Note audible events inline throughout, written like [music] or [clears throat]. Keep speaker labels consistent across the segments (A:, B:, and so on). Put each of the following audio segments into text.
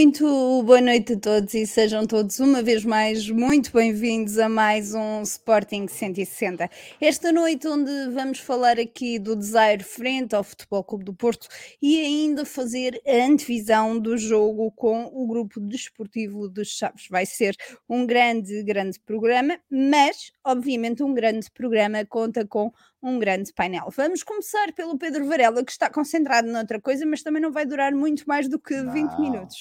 A: Muito boa noite a todos e sejam todos uma vez mais muito bem-vindos a mais um Sporting 160. Esta noite onde vamos falar aqui do Desire frente ao Futebol Clube do Porto e ainda fazer a antevisão do jogo com o grupo desportivo dos Chaves. Vai ser um grande, grande programa, mas obviamente um grande programa conta com um grande painel. Vamos começar pelo Pedro Varela, que está concentrado noutra coisa, mas também não vai durar muito mais do que
B: não,
A: 20 minutos.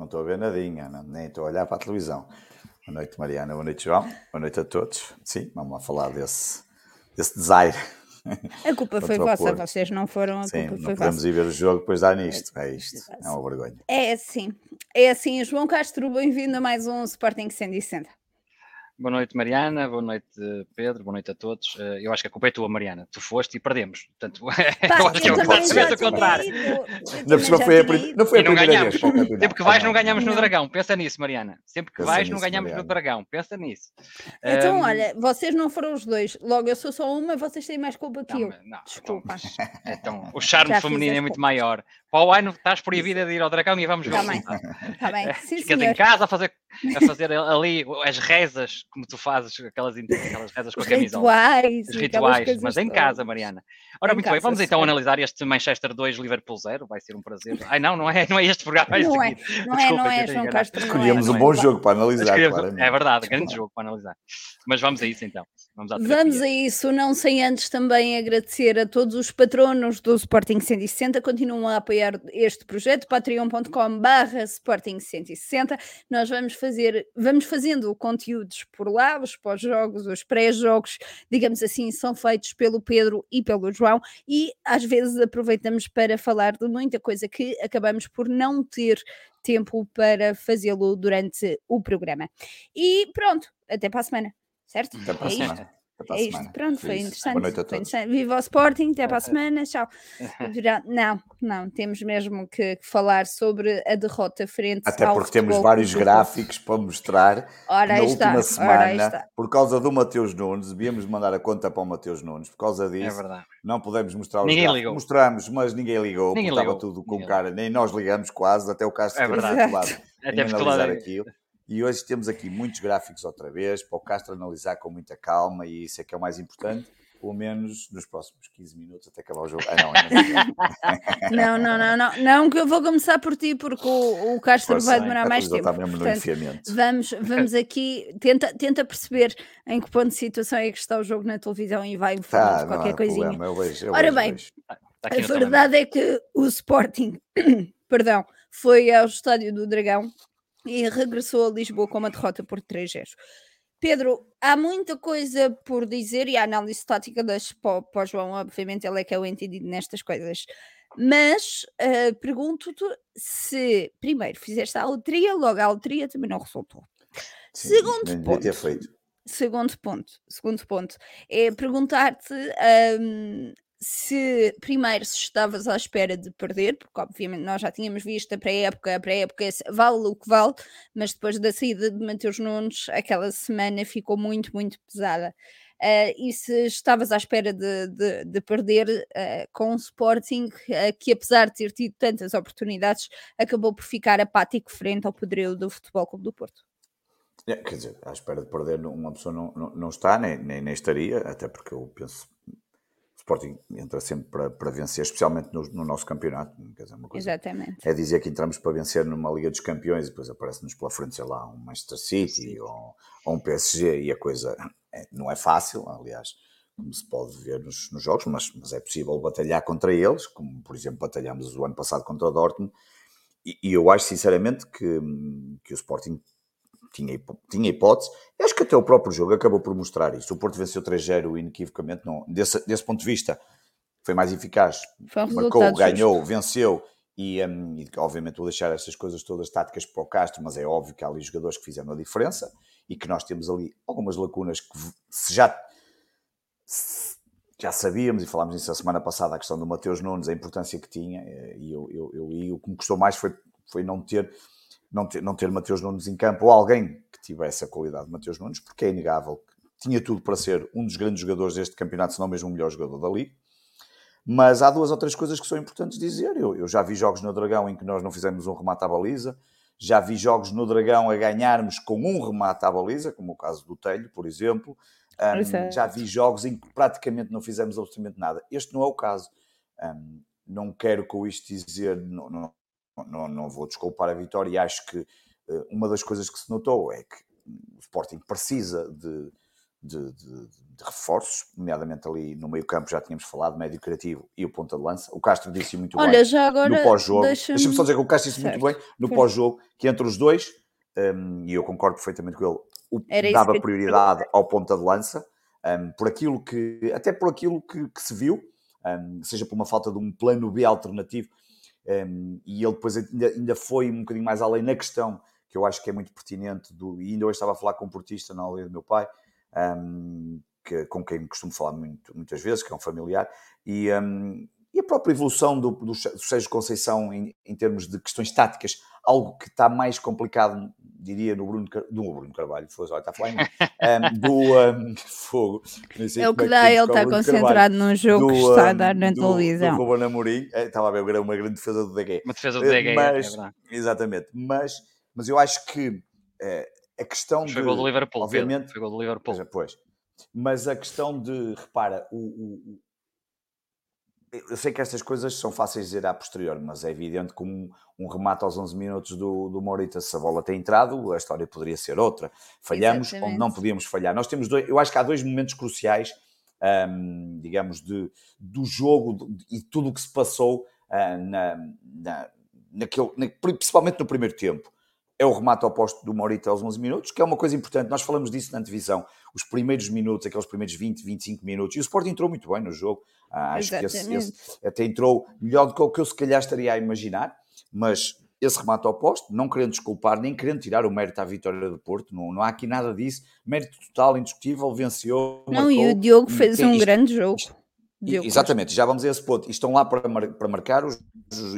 B: Não estou a ver nadinha, não, nem estou a olhar para a televisão. Boa noite, Mariana. Boa noite, João. Boa noite a todos. Sim, vamos lá falar desse, desse desaire.
A: A culpa foi vossa, vocês não foram a
B: Sim,
A: culpa
B: não
A: foi
B: podemos
A: vossa.
B: ir ver o jogo depois dar nisto. É isto, é uma vergonha.
A: É assim, é assim. João Castro, bem-vindo a mais um Sporting 160.
C: Boa noite, Mariana. Boa noite, Pedro. Boa noite a todos. Eh, Eu acho que a culpa é tua, Mariana. Tu foste e perdemos. Portanto, [laughs]
A: Pá,
C: eu acho que é o contrário.
A: já
B: foi a,
A: tinha
B: prim-
A: ido.
B: não foi a
C: não
B: primeira
C: ganhamos.
B: vez.
C: Sempre que vais, não ganhamos no
A: Não.
C: Dragão. Pensa nisso, Mariana. Sempre que
B: Pensa
C: vais, não
B: nisso,
C: ganhamos no
B: Mariana.
C: Dragão. Pensa nisso.
A: Então,
C: Ahm,
A: olha, vocês não foram os dois. Logo, eu sou só uma, vocês têm mais culpa que
C: não,
A: eu.
C: não,
A: Desculpa.
C: Então, [laughs] então, o charme
A: Já
C: feminino é muito maior. Para o ano estás proibida de ir ao Dragão e vamos ver
A: Tá
C: o
A: bem. Está bem, sim,
C: Ficas
A: senhor.
C: em casa a fazer, a [laughs] fazer ali as rezas, como tu fazes, aquelas, aquelas rezas com a camisola.
A: rituais.
C: Os rituais, mas em casa, Mariana. Ora,
A: Em
C: muito bem,
A: casa,
C: vamos então analisar este Manchester 2, Liverpool 0. Vai ser um prazer. Ai, não, não é, não é este programa. É este
A: Não é, não é,
C: Desculpa,
A: não
C: que
A: é,
C: eu tenho
A: João. Castro. não é.
B: Escolhemos um
C: não é.
B: bom jogo para analisar.
C: É verdade, grande jogo para analisar. Mas vamos a isso então. Vamos
A: a isso, não sem antes também agradecer a todos os patronos do Sporting 160, continuam a apoiar este projeto, patreon.com barra Sporting 160, nós vamos fazer, vamos fazendo conteúdos por lá, os pós-jogos, os pré-jogos, digamos assim, são feitos pelo Pedro e pelo João, e às vezes aproveitamos para falar de muita coisa que acabamos por não ter tempo para fazê-lo durante o programa. E pronto, até para a semana, certo?
B: Até para a
A: É isto.
B: semana. Até a
A: É isto,
B: semana.
A: pronto, foi interessante.
B: Boa noite a
A: foi
B: todos.
A: interessante. Viva o Sporting, até para a semana, tchau. [laughs] Não, não, temos mesmo que, falar sobre a derrota frente
B: Até
A: ao
B: porque temos vários gráficos para mostrar
A: Ora,
B: na
A: aí está,
B: última semana,
A: está.
B: por causa do Mateus Nunes, devíamos mandar a conta para o Mateus Nunes, por causa
C: É
B: disso,
C: verdade.
B: não podemos mostrar os
C: Ninguém
B: gráficos.
C: ligou.
B: Mostramos, mas ninguém ligou,
C: Ninguém
B: porque estava
C: ligou.
B: tudo com
C: Ninguém
B: cara, nem nós ligamos quase, até o Castro
C: É verdade. [laughs] Até porque
B: aquilo. E hoje temos aqui muitos gráficos outra vez, para o Castro analisar com muita calma, e isso é que é o mais importante, pelo menos nos próximos 15 minutos até acabar o jogo. Ah, não, ainda não. [laughs]
A: Não, não, não, não, não, que eu vou começar por ti, porque o, o Castro
B: Força,
A: vai
B: a
A: demorar mais tempo.
B: está mesmo no
A: Portanto,
B: enfiamento.
A: vamos, vamos [laughs] aqui, tenta, tenta perceber em que ponto de situação é que está o jogo na televisão e vai informar
B: Tá,
A: de
B: não
A: qualquer coisinha.
B: problema, eu vejo, eu
A: Ora
B: vejo,
A: bem,
B: vejo.
C: Está
A: A
C: aqui no
A: verdade é que o Sporting, [clears throat] perdão, foi ao Estádio do Dragão e regressou a Lisboa com uma derrota por 3-0. Pedro, há muita coisa por dizer e a análise tática das para o João, obviamente, ele é que é o entendido nestas coisas. Mas eh, pergunto-te se primeiro fizeste a loteria, logo a loteria também não resultou.
B: Sim,
A: Segundo
B: devia ter
A: ponto.
B: feito.
A: Segundo ponto, segundo ponto é perguntar-te hum, se primeiro se estavas à espera de perder, porque obviamente nós já tínhamos visto a pré-época, a pré-época vale o que vale, mas depois da saída de Mateus Nunes, aquela semana ficou muito, muito pesada. Ah, e se estavas à espera de, de- de perder ah, com o Sporting, ah, que apesar de ter tido tantas oportunidades, acabou por ficar apático frente ao poderio do Futebol Clube do Porto.
B: É, quer dizer, à espera de perder, uma pessoa não, não, não está, nem, nem, nem estaria, até porque eu penso Sporting entra sempre para, para vencer, especialmente no, no nosso campeonato. Quer dizer, uma coisa
A: Exatamente.
B: é dizer que entramos para vencer numa Liga dos Campeões e depois aparece-nos pela frente, sei lá, um Manchester City ou, ou um PSG e a coisa é- não é fácil, aliás, como se pode ver nos, nos jogos, mas, mas é possível batalhar contra eles, como por exemplo batalhamos o ano passado contra o Dortmund. E, e eu acho sinceramente que, que o Sporting tinha, tinha hipótese. Eu acho que até o próprio jogo acabou por mostrar isso. O Porto venceu 3-0 inequivocamente. Não, desse, desse ponto de vista, foi mais eficaz.
A: Foi um
B: Marcou, ganhou, venceu. E, hum, e, obviamente vou deixar estas coisas todas táticas para o Castro, mas é óbvio que há ali jogadores que fizeram a diferença e que nós temos ali algumas lacunas que se já se já sabíamos e falámos nisso a semana passada, a questão do Mateus Nunes, a importância que tinha, eh, e, eu, eu, eu- e o que me custou mais foi, foi não, ter, não, ter, não ter Mateus Nunes em campo, ou alguém que tivesse a qualidade de Mateus Nunes, porque é inegável que tinha tudo para ser um dos grandes jogadores deste campeonato, se não mesmo o melhor jogador da Liga. Mas há duas ou três coisas que são importantes dizer. Eu, eu já vi jogos no Dragão em que nós não fizemos um remate à baliza, já vi jogos no Dragão a ganharmos com um remate à baliza, como o caso do Telho, por exemplo. Um, já vi jogos em que praticamente não fizemos absolutamente nada. Este não é o caso. Um, não quero com isto dizer, não, não, não, não vou desculpar a vitória e acho que uh, uma das coisas que se notou é que o Sporting precisa de, de, de, de, reforços, nomeadamente ali no meio campo já tínhamos falado, médio criativo e o ponta de lança. O Castro disse muito
A: Olha,
B: bem
A: já agora
B: no pós-jogo. Deixa-me
A: deixa
B: só dizer que o Castro disse certo. muito bem no pós-jogo, que entre os dois, um, e eu concordo perfeitamente com ele, o, dava prioridade ao ponta de lança, um, por aquilo que, até por aquilo que, que se viu, um, seja por uma falta de um plano B alternativo, e ele depois ainda, ainda foi um bocadinho mais além na questão que eu acho que é muito pertinente, do, e ainda hoje estava a falar com um portista na aldeia do meu pai, um, que, com quem costumo falar muito, muitas vezes, que é um familiar, e, um, e a própria evolução do, do, do Sérgio Conceição em, em, termos de questões táticas, algo que está mais complicado, diria, no Bruno, do Bruno Carvalho, foi, olha, está a falar em um, [laughs] do Fogo.
A: É o que dá, ele está concentrado num jogo do, que está a dar na do, televisão.
B: Do Ruben Amorim, é, estava a ver uma grande defesa do DG.
C: Uma defesa do DG, é mas, é.
B: Exatamente, mas, mas eu acho que é, a questão
C: foi de... Gol do Liverpool, obviamente, foi gol do Liverpool.
B: Pois, mas a questão de, repara, o, o, eu sei que estas coisas são fáceis de dizer a posterior, mas é evidente que um, um remate aos 11 minutos do, do Morita, se a bola tem entrado, a história poderia ser outra. Falhamos Exatamente. onde não podíamos falhar. Nós temos dois, eu acho que há dois momentos cruciais, digamos, de, do jogo e tudo o que se passou uh, na, na, naquele, na, principalmente no primeiro tempo é o remate ao posto do Morita aos 11 minutos, que é uma coisa importante. Nós falamos disso na antevisão. Os primeiros minutos, aqueles primeiros 20, 25 minutos. E o Sport entrou muito bem no jogo. Ah, acho que esse, esse, até entrou melhor do que o que eu se calhar estaria a imaginar. Mas esse remate ao posto, não querendo desculpar, nem querendo tirar o mérito à vitória do Porto, não, não há aqui nada disso. Mérito total, indiscutível, venceu.
A: Não, marcou, e o Diogo fez um isto, grande jogo. Isto,
B: Diogo exatamente, já vamos a esse ponto. E estão lá para, mar, para marcar os,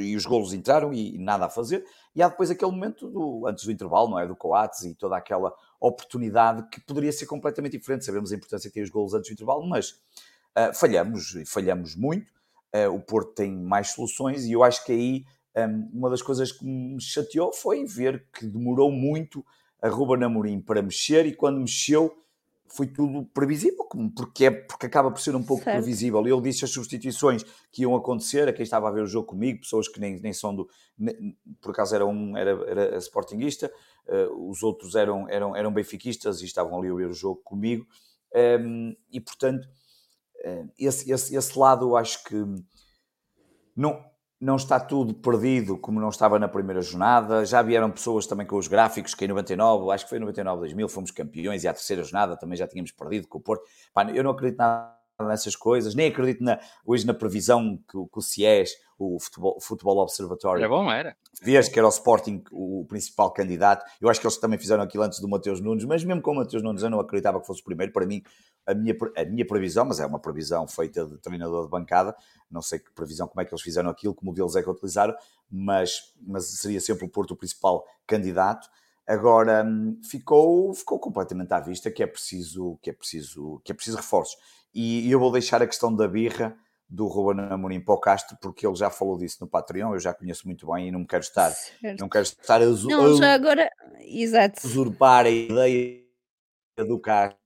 B: e os golos entraram e, e nada a fazer. E há depois aquele momento do, antes do intervalo, não é? Do Coates e toda aquela oportunidade que poderia ser completamente diferente. Sabemos a importância que tem os golos antes do intervalo, mas uh, falhamos e falhamos muito. Uh, o Porto tem mais soluções e eu acho que aí um, uma das coisas que me chateou foi ver que demorou muito a Ruben Amorim para mexer e quando mexeu foi tudo previsível, porque, é, porque acaba por ser um pouco certo. previsível. Ele disse as substituições que iam acontecer, a quem estava a ver o jogo comigo, pessoas que nem, nem são do. Nem, por acaso era um era, era sportinguista, uh, os outros eram, eram, eram benfiquistas e estavam ali a ver o jogo comigo. Um, ehm, e portanto, uh, esse, esse, esse lado eu acho que não, não está tudo perdido como não estava na primeira jornada. Já vieram pessoas também com os gráficos que em 99, acho que foi em 99, 2000, fomos campeões e à terceira jornada também já tínhamos perdido com o Porto. Pá, eu não acredito nada nessas coisas, nem acredito na, hoje na previsão que, que o CIES, o Futebol, Futebol Observatório.
C: Era bom, era.
B: Vês que era o Sporting o principal candidato. Eu acho que eles também fizeram aquilo antes do Mateus Nunes, mas mesmo com o Mateus Nunes eu não acreditava que fosse o primeiro. Para mim, a minha, a minha previsão, mas é uma previsão feita de treinador de bancada, não sei que previsão, como é que eles fizeram aquilo, que modelos é que utilizaram, mas, mas seria sempre o Porto o principal candidato. Agora hum, ficou, ficou completamente à vista que é preciso que é preciso que é preciso reforços e eu vou deixar a questão da birra do Ruben Amorim para o Castro, porque ele já falou disso no Patreon, eu já conheço muito bem e não quero estar, certo. não quero estar a,
A: não, já agora, exato.
B: usurpar a ideia do Castro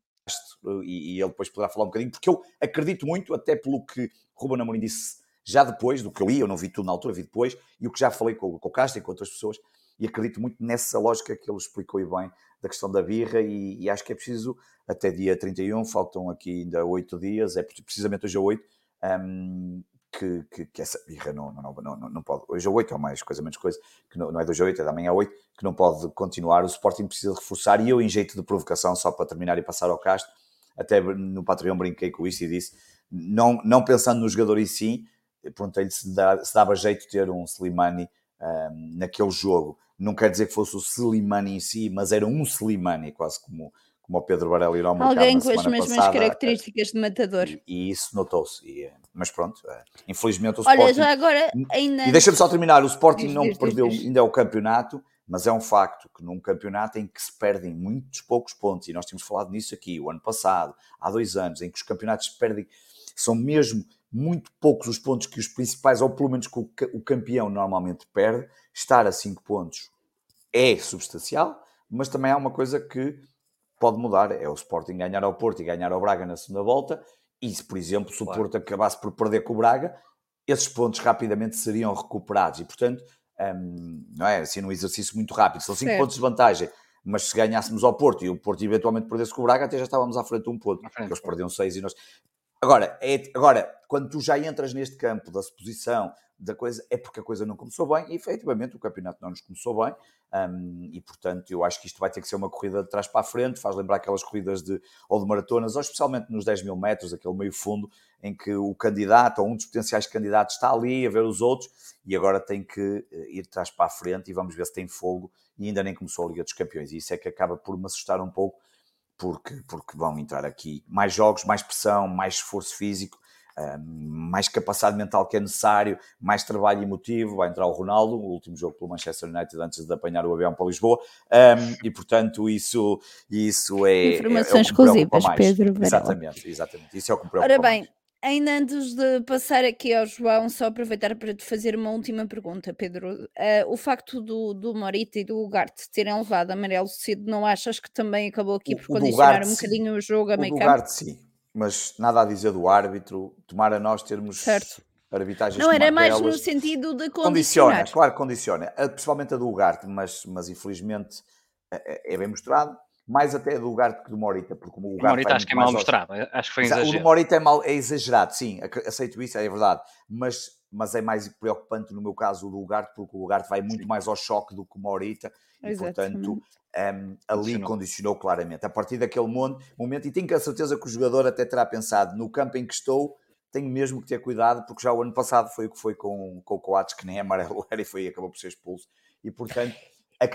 B: e, e, ele depois poderá falar um bocadinho, porque eu acredito muito, até pelo que Ruben Amorim disse já depois, do que eu li, eu não vi tudo na altura, vi depois, e o que já falei com, com o Castro e com outras pessoas, e acredito muito nessa lógica que ele explicou bem da questão da birra e, e, acho que é preciso até dia 31, faltam aqui ainda 8 dias, é precisamente hoje a 8, um, que, que, que, essa birra não, não, não, não, pode, hoje a 8 ou mais coisa, menos coisa, que não, não é de hoje a 8, é da manhã a 8, que não pode continuar, o Sporting precisa reforçar e eu em jeito de provocação, só para terminar e passar ao Castro, até no Patreon brinquei com isto e disse, não, não pensando no jogador em si, perguntei-lhe se, se dava jeito ter um Slimani um, naquele jogo, não quer dizer que fosse o Slimani em si, mas era um Slimani, quase como, como o Pedro Varela ir ao mercado
A: Alguém com as mesmas passada, características de matador.
B: E, e isso notou-se. Mas pronto, eh, infelizmente o
A: Olha,
B: Sporting...
A: já agora ainda...
B: E deixa-me só terminar, o Sporting diz, não diz, perdeu diz, ainda é o campeonato, mas é um facto que num campeonato em que se perdem muitos poucos pontos, e nós tínhamos falado nisso aqui o ano passado, há dois anos, em que os campeonatos se perdem, são mesmo muito poucos os pontos que os principais, ou pelo menos que o campeão normalmente perde, estar a 5 pontos é substancial, mas também há uma coisa que pode mudar, é o Sporting ganhar ao Porto e ganhar ao Braga na segunda volta, e se, por exemplo, se o claro. Porto acabasse por perder com o Braga, esses pontos rapidamente seriam recuperados, e portanto, um, não é? Assim num exercício muito rápido, são 5 pontos de vantagem, mas se ganhássemos ao Porto e o Porto eventualmente perdesse com o Braga, até já estávamos à frente de um ponto, porque eles perderam 6 e nós... Agora, é, agora, quando tu já entras neste campo da suposição, da coisa, é porque a coisa não começou bem, e efetivamente o campeonato não nos começou bem, um, e portanto eu acho que isto vai ter que ser uma corrida de trás para a frente, faz lembrar aquelas corridas de, ou de maratonas, ou especialmente nos 10 mil metros, aquele meio fundo, em que o candidato, ou um dos potenciais candidatos, está ali a ver os outros, e agora tem que eh, ir de trás para a frente, e vamos ver se tem fogo, e ainda nem começou a Liga dos Campeões, e isso é que acaba por me assustar um pouco, porque, porque vão entrar aqui mais jogos, mais pressão, mais esforço físico, mais capacidade mental que é necessário, mais trabalho emotivo. Vai entrar o Ronaldo, o último jogo pelo Manchester United antes de apanhar o avião para Lisboa, um, e portanto isso, isso é.
A: Informações é, é exclusivas, Pedro. Varela.
B: Exatamente, exatamente. Isso é o que me preocupa.
A: Ora bem.
B: Mais.
A: Ainda antes de passar aqui ao João, só aproveitar para te fazer uma última pergunta, Pedro. Uh, o facto do, do Morita e do Ugarte terem levado amarelo cedo, não achas que também acabou aqui por condicionar um bocadinho o jogo a meio campo? O
B: Ugarte, sim mas nada a dizer do árbitro. Tomar a nós termos certo. arbitragens
A: Não, era mais no sentido de condicionar.
B: Condiciona, claro, condiciona. Principalmente a do Ugarte, mas, mas infelizmente é, é bem mostrado. Mais até a do Ugarte que do Morita, porque o
C: Ugarte. O Morita acho que é mal mostrado, acho que foi exagerado.
B: O do Morita é, mal, é exagerado, sim, aceito isso, é verdade. Mas, mas é mais preocupante no meu caso o do Ugarte, porque o Ugarte vai muito sim. mais ao choque do que o Morita. E, portanto, um, ali condicionou. condicionou claramente. A partir daquele momento, e tenho a certeza que o jogador até terá pensado no campo em que estou, tenho mesmo que ter cuidado, porque já o ano passado foi o que foi com, com o Coates, que nem é amarelo [laughs] era e foi, acabou por ser expulso. E portanto,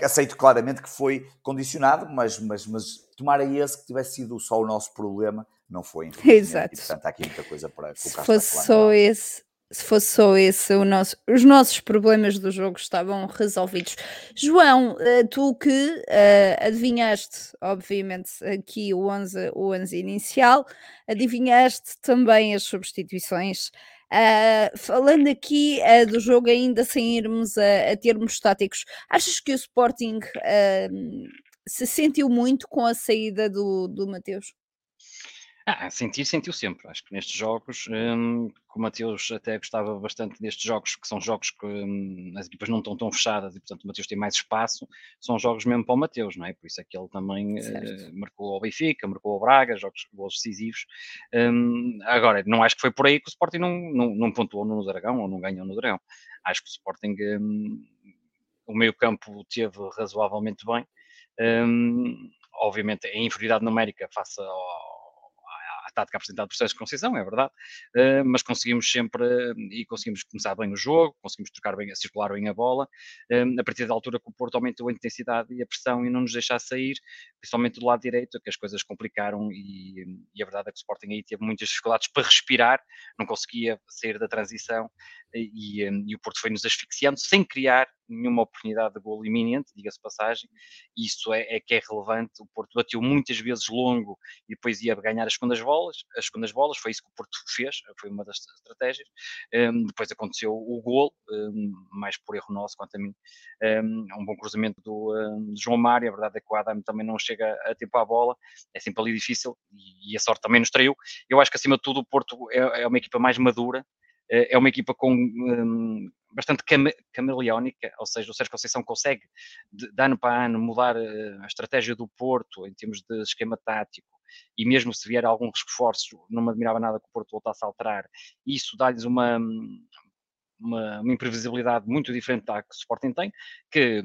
B: aceito claramente que foi condicionado, mas, mas, mas tomara esse que tivesse sido só o nosso problema, não foi.
A: Exato. E,
B: portanto, há aqui muita coisa para
A: colocar. Se fosse só esse, se fosse só esse, nosso, os nossos problemas do jogo estavam resolvidos. João, eh, tu que uh, adivinhaste, obviamente, aqui o 11, o 11 inicial, adivinhaste também as substituições. Uh, falando aqui uh, do jogo, ainda sem irmos a, a termos estáticos, achas que o Sporting se sentiu muito com a saída do, do Mateus?
C: Ah, sentir, sentiu sempre. Acho que nestes jogos, hum, que o Mateus até gostava bastante destes jogos, que são jogos que hum, as equipas não estão tão fechadas e, portanto, o Mateus tem mais espaço, são jogos mesmo para o Mateus, não é? Por isso é que ele também uh, marcou ao Benfica, marcou ao Braga, jogos, jogos decisivos. Um, agora, não acho que foi por aí que o Sporting não, não, não pontuou no Dragão ou não ganhou no Dragão. Acho que o Sporting, o meio-campo teve razoavelmente bem. Obviamente, a inferioridade numérica face ao tática apresentada por Sérgio Conceição, é verdade, uh, mas conseguimos sempre e conseguimos começar bem o jogo, conseguimos trocar bem, circular bem a bola, uh, a partir da altura que o Porto aumentou a intensidade e a pressão e não nos deixar sair, principalmente do lado direito, que as coisas complicaram e, e a verdade é que o Sporting aí teve muitas dificuldades para respirar, não conseguia sair da transição e, e, o Porto foi-nos asfixiando sem criar nenhuma oportunidade de gol iminente, diga-se passagem, isso é, é, que é relevante. O Porto bateu muitas vezes longo e depois ia ganhar as segundas bolas, as segundas bolas, foi isso que o Porto fez, foi uma das estratégias. Um, depois aconteceu o gol, um, mais por erro nosso quanto a mim, um, um bom cruzamento do, um, João Mário, a verdade é que o Adam também não chega a tempo à bola, é sempre ali difícil e, e a sorte também nos traiu. Eu acho que acima de tudo o Porto é, é uma equipa mais madura, é uma equipa com um, bastante camaleónica, ou seja, o Sérgio Conceição consegue, de, de, ano para ano, mudar eh, a estratégia do Porto em termos de esquema tático, e mesmo se vier algum reforço, não me admirava nada que o Porto voltasse a alterar, isso dá-lhes uma, uma, uma, imprevisibilidade muito diferente da que o Sporting tem, que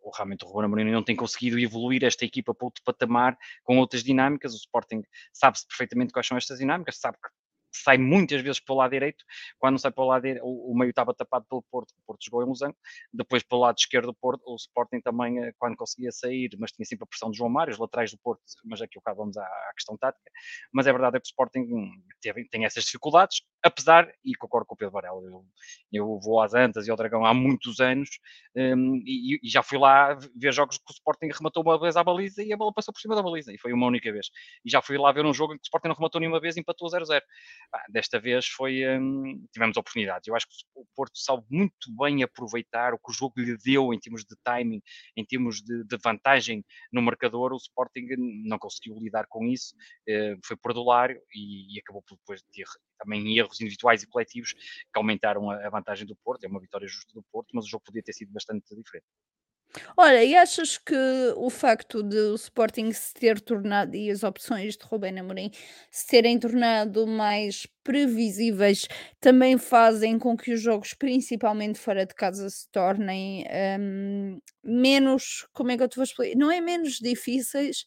C: o, realmente o Ruben Amorim não tem conseguido evoluir esta equipa para outro patamar com outras dinâmicas, o Sporting sabe-se perfeitamente quais são estas dinâmicas, sabe que sai muitas vezes pelo lado direito, quando sai pelo lado direito, o, meio estava tapado pelo Porto, o Porto jogou em Losango, depois pelo lado esquerdo do Porto, o Sporting também, eh, quando conseguia sair, mas tinha sempre a pressão de João Mário, os laterais do Porto, mas aqui o caso vamos à, à, questão tática, mas é verdade é que o Sporting teve, tem essas dificuldades, apesar, e concordo com o Pedro Varela, eu, eu, vou às Antas e ao Dragão há muitos anos um, e, e, já fui lá ver jogos que o Sporting rematou uma vez à baliza e a bola passou por cima da baliza, e foi uma única vez. E já fui lá ver um jogo em que o Sporting não rematou nenhuma vez e empatou 0-0. Desta vez foi, um, tivemos oportunidades. Eu acho que o Porto sabe muito bem aproveitar o que o jogo lhe deu em termos de timing, em termos de, de vantagem no marcador. O Sporting não conseguiu lidar com isso, uh, foi perdulário e, e acabou por depois ter também erros individuais e coletivos que aumentaram a, a vantagem do Porto. É uma vitória justa do Porto, mas o jogo podia ter sido bastante diferente.
A: Olha, e achas que o facto de o Sporting se ter tornado e as opções de Rubén Amorim se terem tornado mais previsíveis também fazem com que os jogos, principalmente fora de casa, se tornem hum, menos, como é que eu te vou explicar? Não é menos difíceis,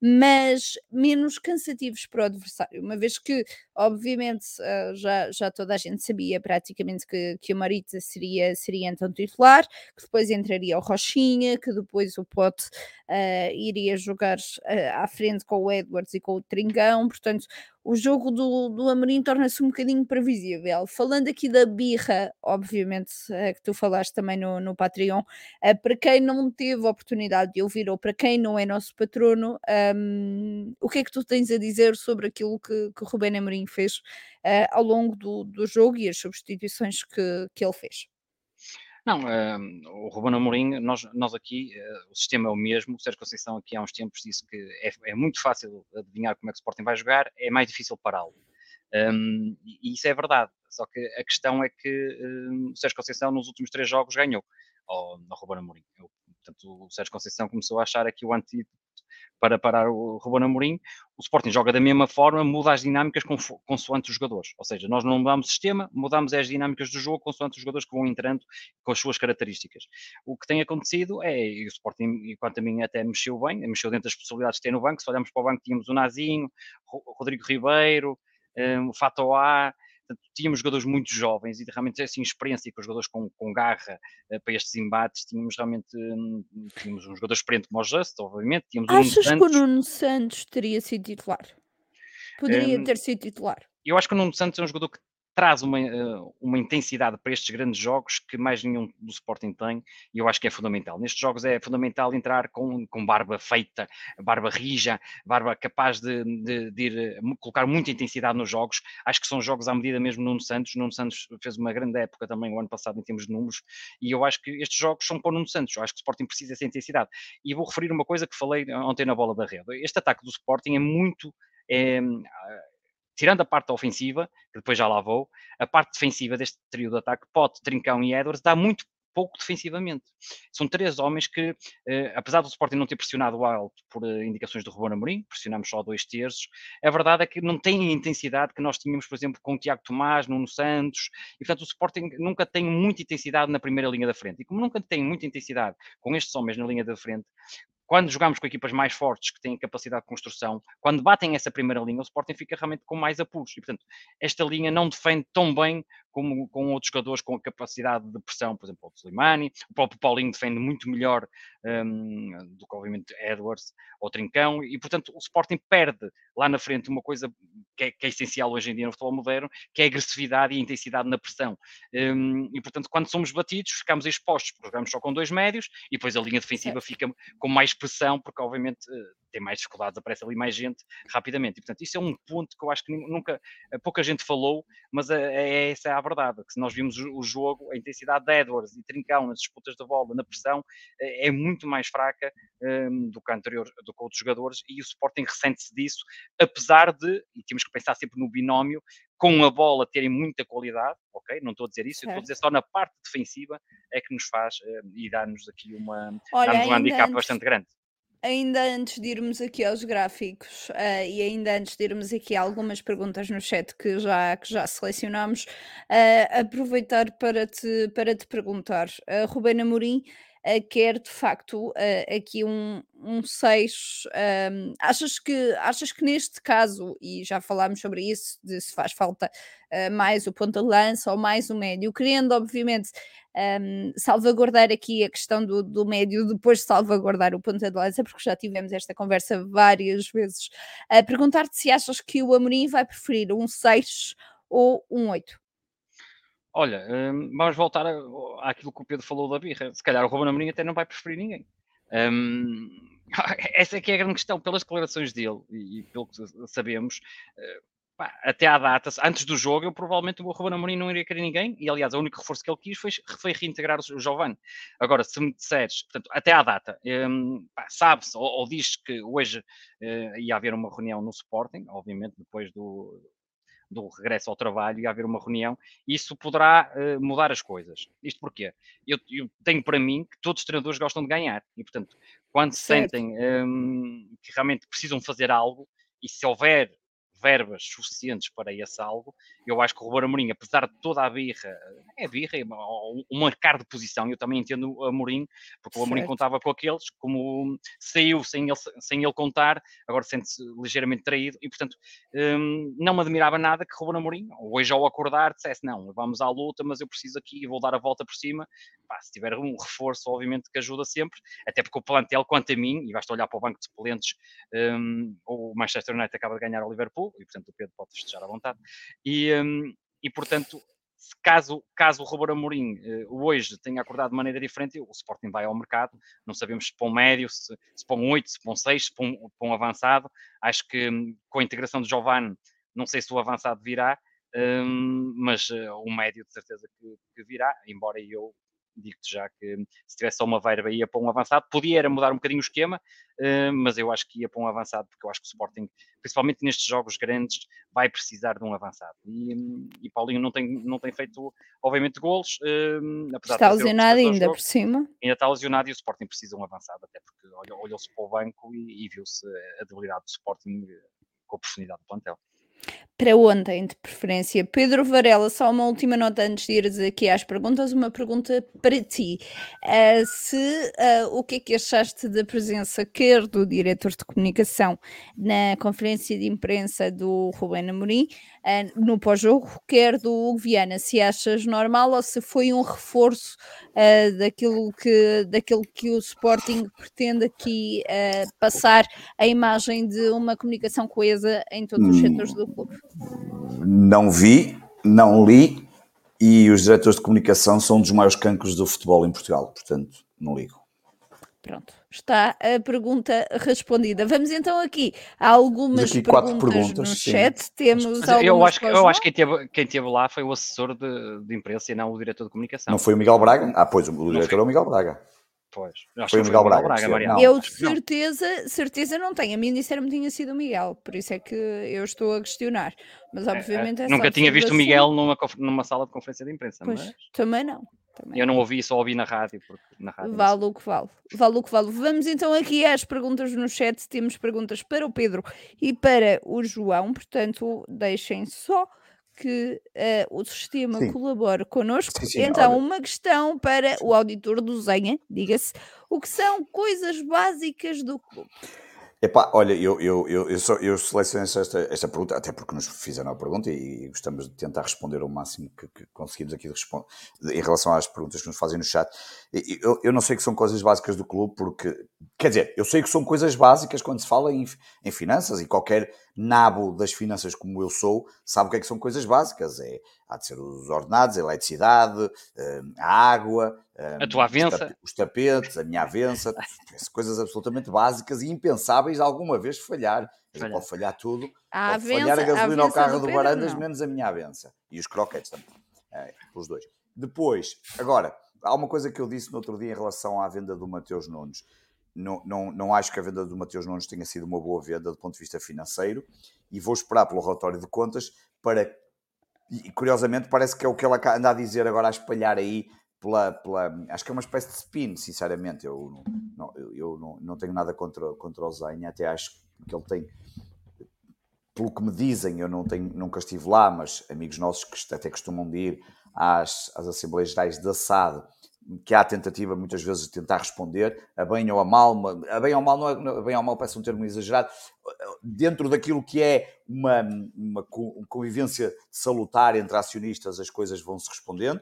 A: mas menos cansativos para o adversário, uma vez que, obviamente, uh, já, já toda a gente sabia praticamente que, que o Marita seria, seria então titular, que depois entraria o Rochinha, que depois o Pote uh, iria jogar uh, à frente com o Edwards e com o Trincão, portanto, o jogo do, do Amorim torna-se um bocadinho previsível. Falando aqui da birra, obviamente, que tu falaste também no, no Patreon, para quem não teve a oportunidade de ouvir ou para quem não é nosso patrono, um, o que é que tu tens a dizer sobre aquilo que, que o Rubén Amorim fez uh, ao longo do, do jogo e as substituições que, que ele fez?
C: Não, uh, o Ruben Amorim, nós, nós aqui, uh, o sistema é o mesmo, o Sérgio Conceição aqui há uns tempos disse que é, é, muito fácil adivinhar como é que o Sporting vai jogar, é mais difícil pará-lo. Um, e isso é verdade, só que a questão é que um, o Sérgio Conceição nos últimos três jogos ganhou ao, ao Ruben Amorim. Eu, portanto, o Sérgio Conceição começou a achar aqui o antídoto para parar o Ruben Amorim, o Sporting joga da mesma forma, muda as dinâmicas consoante os jogadores. Ou seja, nós não mudamos o sistema, mudamos as dinâmicas do jogo consoante os jogadores que vão entrando com as suas características. O que tem acontecido é, e o Sporting, quanto a mim, até mexeu bem, mexeu dentro das possibilidades que tem no banco. Se olharmos para o banco, tínhamos o Nazinho, o Rodrigo Ribeiro, um, o Fatoá, Portanto, tínhamos jogadores muito jovens e realmente assim experiência com jogadores com, com garra uh, para estes embates. Tínhamos realmente um, tínhamos um jogador experiente como o Just, obviamente. Tínhamos
A: Achas que o Nuno Santos teria sido titular? Poderia um, ter sido titular.
C: Eu acho que o Nuno Santos é um jogador que traz uma, eh, uma intensidade para estes grandes jogos que mais nenhum do Sporting tem e eu acho que é fundamental. Nestes jogos é fundamental entrar com, com barba feita, barba rija, barba capaz de, de, de ir, colocar muita intensidade nos jogos. Acho que são jogos à medida mesmo Nuno Santos. Nuno Santos fez uma grande época também o ano passado em termos de números e eu acho que estes jogos são para o Nuno Santos. Eu acho que o Sporting precisa dessa intensidade. E vou referir uma coisa que falei ontem na bola da rede. Este ataque do Sporting é muito. É, tirando a parte ofensiva, que depois já lá vou, a parte defensiva deste trio de ataque, Pote, Trincão e Edwards, dá muito pouco defensivamente. São três homens que, eh, apesar do Sporting não ter pressionado alto por eh, indicações do Ruben Amorim, pressionamos só dois terços, a verdade é que não tem a intensidade que nós tínhamos, por exemplo, com o Tiago Tomás, Nuno Santos, e portanto o Sporting nunca tem muita intensidade na primeira linha da frente. E como nunca tem muita intensidade com estes homens na linha da frente, quando jogamos com equipas mais fortes que têm capacidade de construção, quando batem essa primeira linha, o Sporting fica realmente com mais apuros. E, portanto, esta linha não defende tão bem como com outros jogadores com a capacidade de pressão, por exemplo, o Slimani, o próprio Paulinho defende muito melhor um, do que, obviamente, Edwards ou Trincão, e, portanto, o Sporting perde lá na frente uma coisa que é, que é essencial hoje em dia no futebol moderno, que é a agressividade e a intensidade na pressão. Um, e, portanto, quando somos batidos, ficamos expostos, porque jogamos só com dois médios, e depois a linha defensiva fica com mais pressão, porque, obviamente, eh, tem mais dificuldades, aparece ali mais gente rapidamente. E, portanto, isso é um ponto que eu acho que nunca, eh, pouca gente falou, mas é, é essa a verdade, que se nós vimos o jogo, a intensidade de Edwards e Trincão nas disputas da bola, na pressão, é muito mais fraca um, do que anterior, do que outros jogadores, e o Sporting ressente-se disso, apesar de, e temos que pensar sempre no binómio, com a bola terem muita qualidade, ok? Não estou a dizer isso, eu estou a dizer só na parte defensiva é que nos faz uh, e dá-nos aqui uma, Olha, dá um handicap antes, bastante grande
A: ainda antes de irmos aqui aos gráficos uh, e ainda antes de irmos aqui a algumas perguntas no chat que já, que já selecionamos, uh, aproveitar para te, para te perguntar, uh, Rubén Amorim quer de facto uh, aqui um, um 6. Um, achas, que, achas que neste caso, e já falámos sobre isso, de se faz falta uh, mais o ponta de lança ou mais o médio, querendo obviamente um, salvaguardar aqui a questão do, do médio depois de salvaguardar o ponta de lança, porque já tivemos esta conversa várias vezes, a perguntar-te se achas que o Amorim vai preferir um 6 ou um 8?
C: Olha, hum, vamos voltar a, àquilo que o Pedro falou da birra. Se calhar o Ruben Amorim até não vai preferir ninguém. Hum, [laughs] essa é que é a grande questão. Pelas declarações dele e, e pelo que sabemos, uh, pá, até à data, antes do jogo, eu provavelmente o Ruben Amorim não iria querer ninguém. E aliás, o único reforço que ele quis foi, foi reintegrar o Giovanni. Agora, se me disseres, portanto, até à data, um, sabe-se ou, ou diz que hoje uh, ia haver uma reunião no Sporting, obviamente depois do do regresso ao trabalho e haver uma reunião, isso poderá uh, mudar as coisas. Isto porquê? Eu, eu, tenho para mim que todos os treinadores gostam de ganhar e, portanto, quando se sentem um, que realmente precisam fazer algo e se houver verbas suficientes para esse algo, eu acho que o Ruben Amorim, apesar de toda a birra, é birra, um marcar de posição, eu também entendo o Amorim, porque o Amorim contava com aqueles, como saiu sem ele, sem ele contar, agora sente-se ligeiramente traído, e portanto hum, não me admirava nada que o Ruben Amorim, hoje ao acordar, dissesse, não, vamos à luta, mas eu preciso aqui e vou dar a volta por cima, Pá, se tiver um reforço, obviamente que ajuda sempre, até porque o plantel, quanto a mim, e basta olhar para o banco de suplentes, um, o Manchester United acaba de ganhar ao Liverpool, e portanto o Pedro pode festejar à vontade. E, um, e portanto, caso, caso o Ruben Amorim uh, hoje tenha acordado de maneira diferente, o Sporting vai ao mercado, não sabemos se para um médio, se, se para um 8, se para um 6, se para um, um avançado. Acho que um, com a integração de Giovanni, não sei se o avançado virá, um, mas uh, o médio de certeza que, que virá, embora eu digo-te já que se tivesse só uma verba ia para um avançado, podia era mudar um bocadinho o esquema, uh, mas eu acho que ia para um avançado, porque eu acho que o Sporting, principalmente nestes jogos grandes, vai precisar de um avançado. E, e Paulinho não tem, não tem feito, obviamente, golos. Uh,
A: está lesionado ainda por cima.
C: Ainda está lesionado e o Sporting precisa de um avançado, até porque olhou-se para o banco e, e viu-se a debilidade do Sporting eh, com a oportunidade do plantel
A: para ontem, de preferência. Pedro Varela, só uma última nota antes de ires aqui às perguntas, uma pergunta para ti. Uh, se uh, o que é que achaste da presença, quer do diretor de comunicação na conferência de imprensa do Rubén Amorim, uh, no pós-jogo, quer do Hugo Viana, se achas normal ou se foi um reforço daquilo, que, daquilo que o Sporting pretende aqui passar a imagem de uma comunicação coesa em todos os hum. setores do?
B: Não vi, não li e os diretores de comunicação são um dos maiores cancros do futebol em Portugal, portanto, não ligo.
A: Pronto, está a pergunta respondida. Vamos então aqui a algumas aqui perguntas, perguntas, no sim. chat. Temos
C: eu acho, que, eu acho que quem teve, quem teve lá foi o assessor de, de imprensa e não o diretor de comunicação.
B: Não foi o Miguel Braga? Ah, pois, o diretor é o Miguel Braga.
C: Pois.
B: Foi o Miguel Braga. Braga
A: não, eu de certeza, não. certeza não tenho. A mim disseram-me tinha sido o Miguel, por isso é que eu estou a questionar. Mas obviamente é,
C: é, Nunca tinha visto o Miguel numa, numa sala de conferência de imprensa,
A: pois, mas... Também não. Também
C: eu não ouvi, só ouvi na rádio. Porque na rádio
A: vale o que vale. Vale o que vale. Vamos então aqui às perguntas no chat. Temos perguntas para o Pedro e para o João, portanto, deixem só que uh, o sistema sim. colabore connosco. Sim, sim, então, olha. uma questão para o auditor do Zenha, diga-se, o que são coisas básicas do clube?
B: Epá, olha, eu, eu, eu, eu, só, eu selecionei esta, esta pergunta, até porque nos fizeram a pergunta e, e gostamos de tentar responder o máximo que, que conseguimos aqui em relação às perguntas que nos fazem no chat. Eu, eu não sei que são coisas básicas do clube, porque, quer dizer, eu sei que são coisas básicas quando se fala em, em finanças e qualquer nabo das finanças como eu sou sabe o que é que são coisas básicas. É, há de ser os ordenados, a eletricidade, hum, a água,
C: a tua avença.
B: Os tapetes, a minha avença, coisas absolutamente básicas e impensáveis alguma vez falhar. Falhar. Pode falhar tudo.
A: A
B: pode avença, falhar a gasolina ao carro do, do Barandas, menos a minha avença. E os croquetes também. É, os dois. Depois, agora, há uma coisa que eu disse no outro dia em relação à venda do Mateus Nunes. Não, não, não acho que a venda do Mateus Nunes tenha sido uma boa venda do ponto de vista financeiro e vou esperar pelo relatório de contas para. E curiosamente parece que é o que ele anda a dizer agora a espalhar aí pela, pela, acho que é uma espécie de spin, sinceramente. Eu não, eu não, não tenho nada contra, contra o Zenha, até acho que ele tem, pelo que me dizem, eu não tenho, nunca estive lá, mas amigos nossos que até costumam de ir às, às Assembleias Gerais da SAD, que há a tentativa muitas vezes de tentar responder, a bem ou a mal, a bem ou mal não é, a bem ou mal parece um termo exagerado, dentro daquilo que é uma, uma convivência salutar entre acionistas, as coisas vão se respondendo.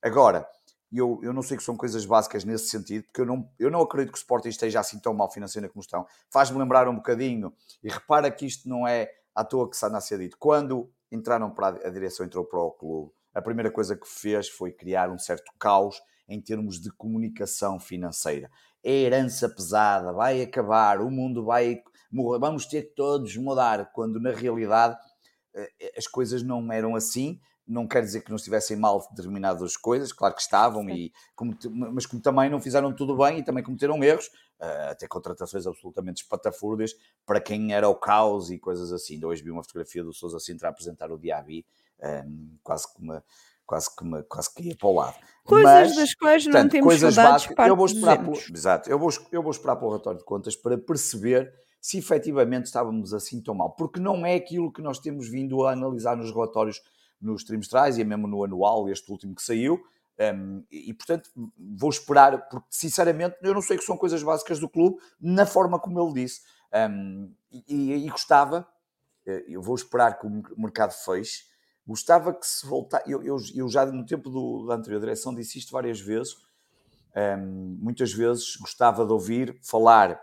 B: Agora, eu, eu não sei que são coisas básicas nesse sentido, porque eu não, eu não acredito que o Sporting esteja assim tão mal financeiro como estão. Faz-me lembrar um bocadinho, e repara que isto não é à toa que está a ser dito. Quando entraram para a direção, entrou para o clube, a primeira coisa que fez foi criar um certo caos em termos de comunicação financeira. É herança pesada, vai acabar, o mundo vai morrer, vamos ter que todos mudar, quando na realidade eh, as coisas não eram assim. Não quer dizer que não estivessem mal determinadas coisas, claro que estavam, e, como, mas como também não fizeram tudo bem e também cometeram erros, uh, até contratações absolutamente espatafúrdias para quem era o caos e coisas assim. hoje vi uma fotografia do Sousa Sintra a apresentar o Diaby, um, ehm, quase que uma quase que, me, quase que ia para o lado.
A: Coisas Mas, das quais não portanto, temos coisas básicas.
B: Eu vou esperar pelo, exato, eu vou, eu vou esperar pelo relatório de contas para perceber se efetivamente estávamos assim tão mal, porque não é aquilo que nós temos vindo a analisar nos relatórios nos trimestrais e mesmo no anual, este último que saiu, um, e, portanto, vou esperar, porque sinceramente eu não sei que são coisas básicas do clube, na forma como ele disse. Um, e, e, gostava, eh, eu vou esperar que o mercado feche. Gostava que se voltar. Eu, eu, eu já no tempo do, da anterior direção disse isto várias vezes. Um, muitas vezes gostava de ouvir falar,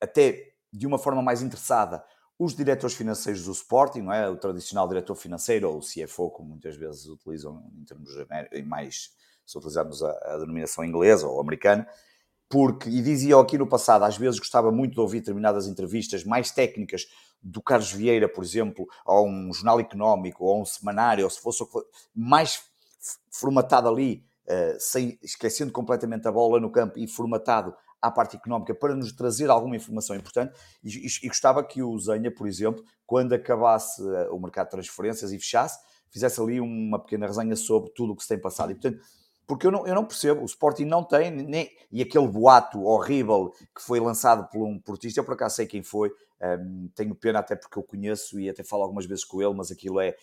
B: até de uma forma mais interessada, os diretores financeiros do Sporting, não é? O tradicional diretor financeiro, ou o CFO, como muitas vezes utilizam em termos mais, se utilizarmos a, a denominação inglesa ou americana, porque, e dizia aqui no passado, às vezes gostava muito de ouvir determinadas entrevistas mais técnicas do Carlos Vieira, por exemplo, ou um jornal económico, ou um semanário, ou se fosse mais formatado ali, uh, sem, esquecendo completamente a bola no campo e formatado à parte económica para nos trazer alguma informação importante e, e, e gostava que o Zenha, por exemplo, quando acabasse eh, o mercado de transferências e fechasse, fizesse ali uma pequena resenha sobre tudo o que se tem passado. E, portanto, porque eu não, eu não percebo, o Sporting não tem, nem, e aquele boato horrível que foi lançado por um portista, eu por acaso sei quem foi, um, tenho pena até porque eu conheço e até falo algumas vezes com ele, mas aquilo é,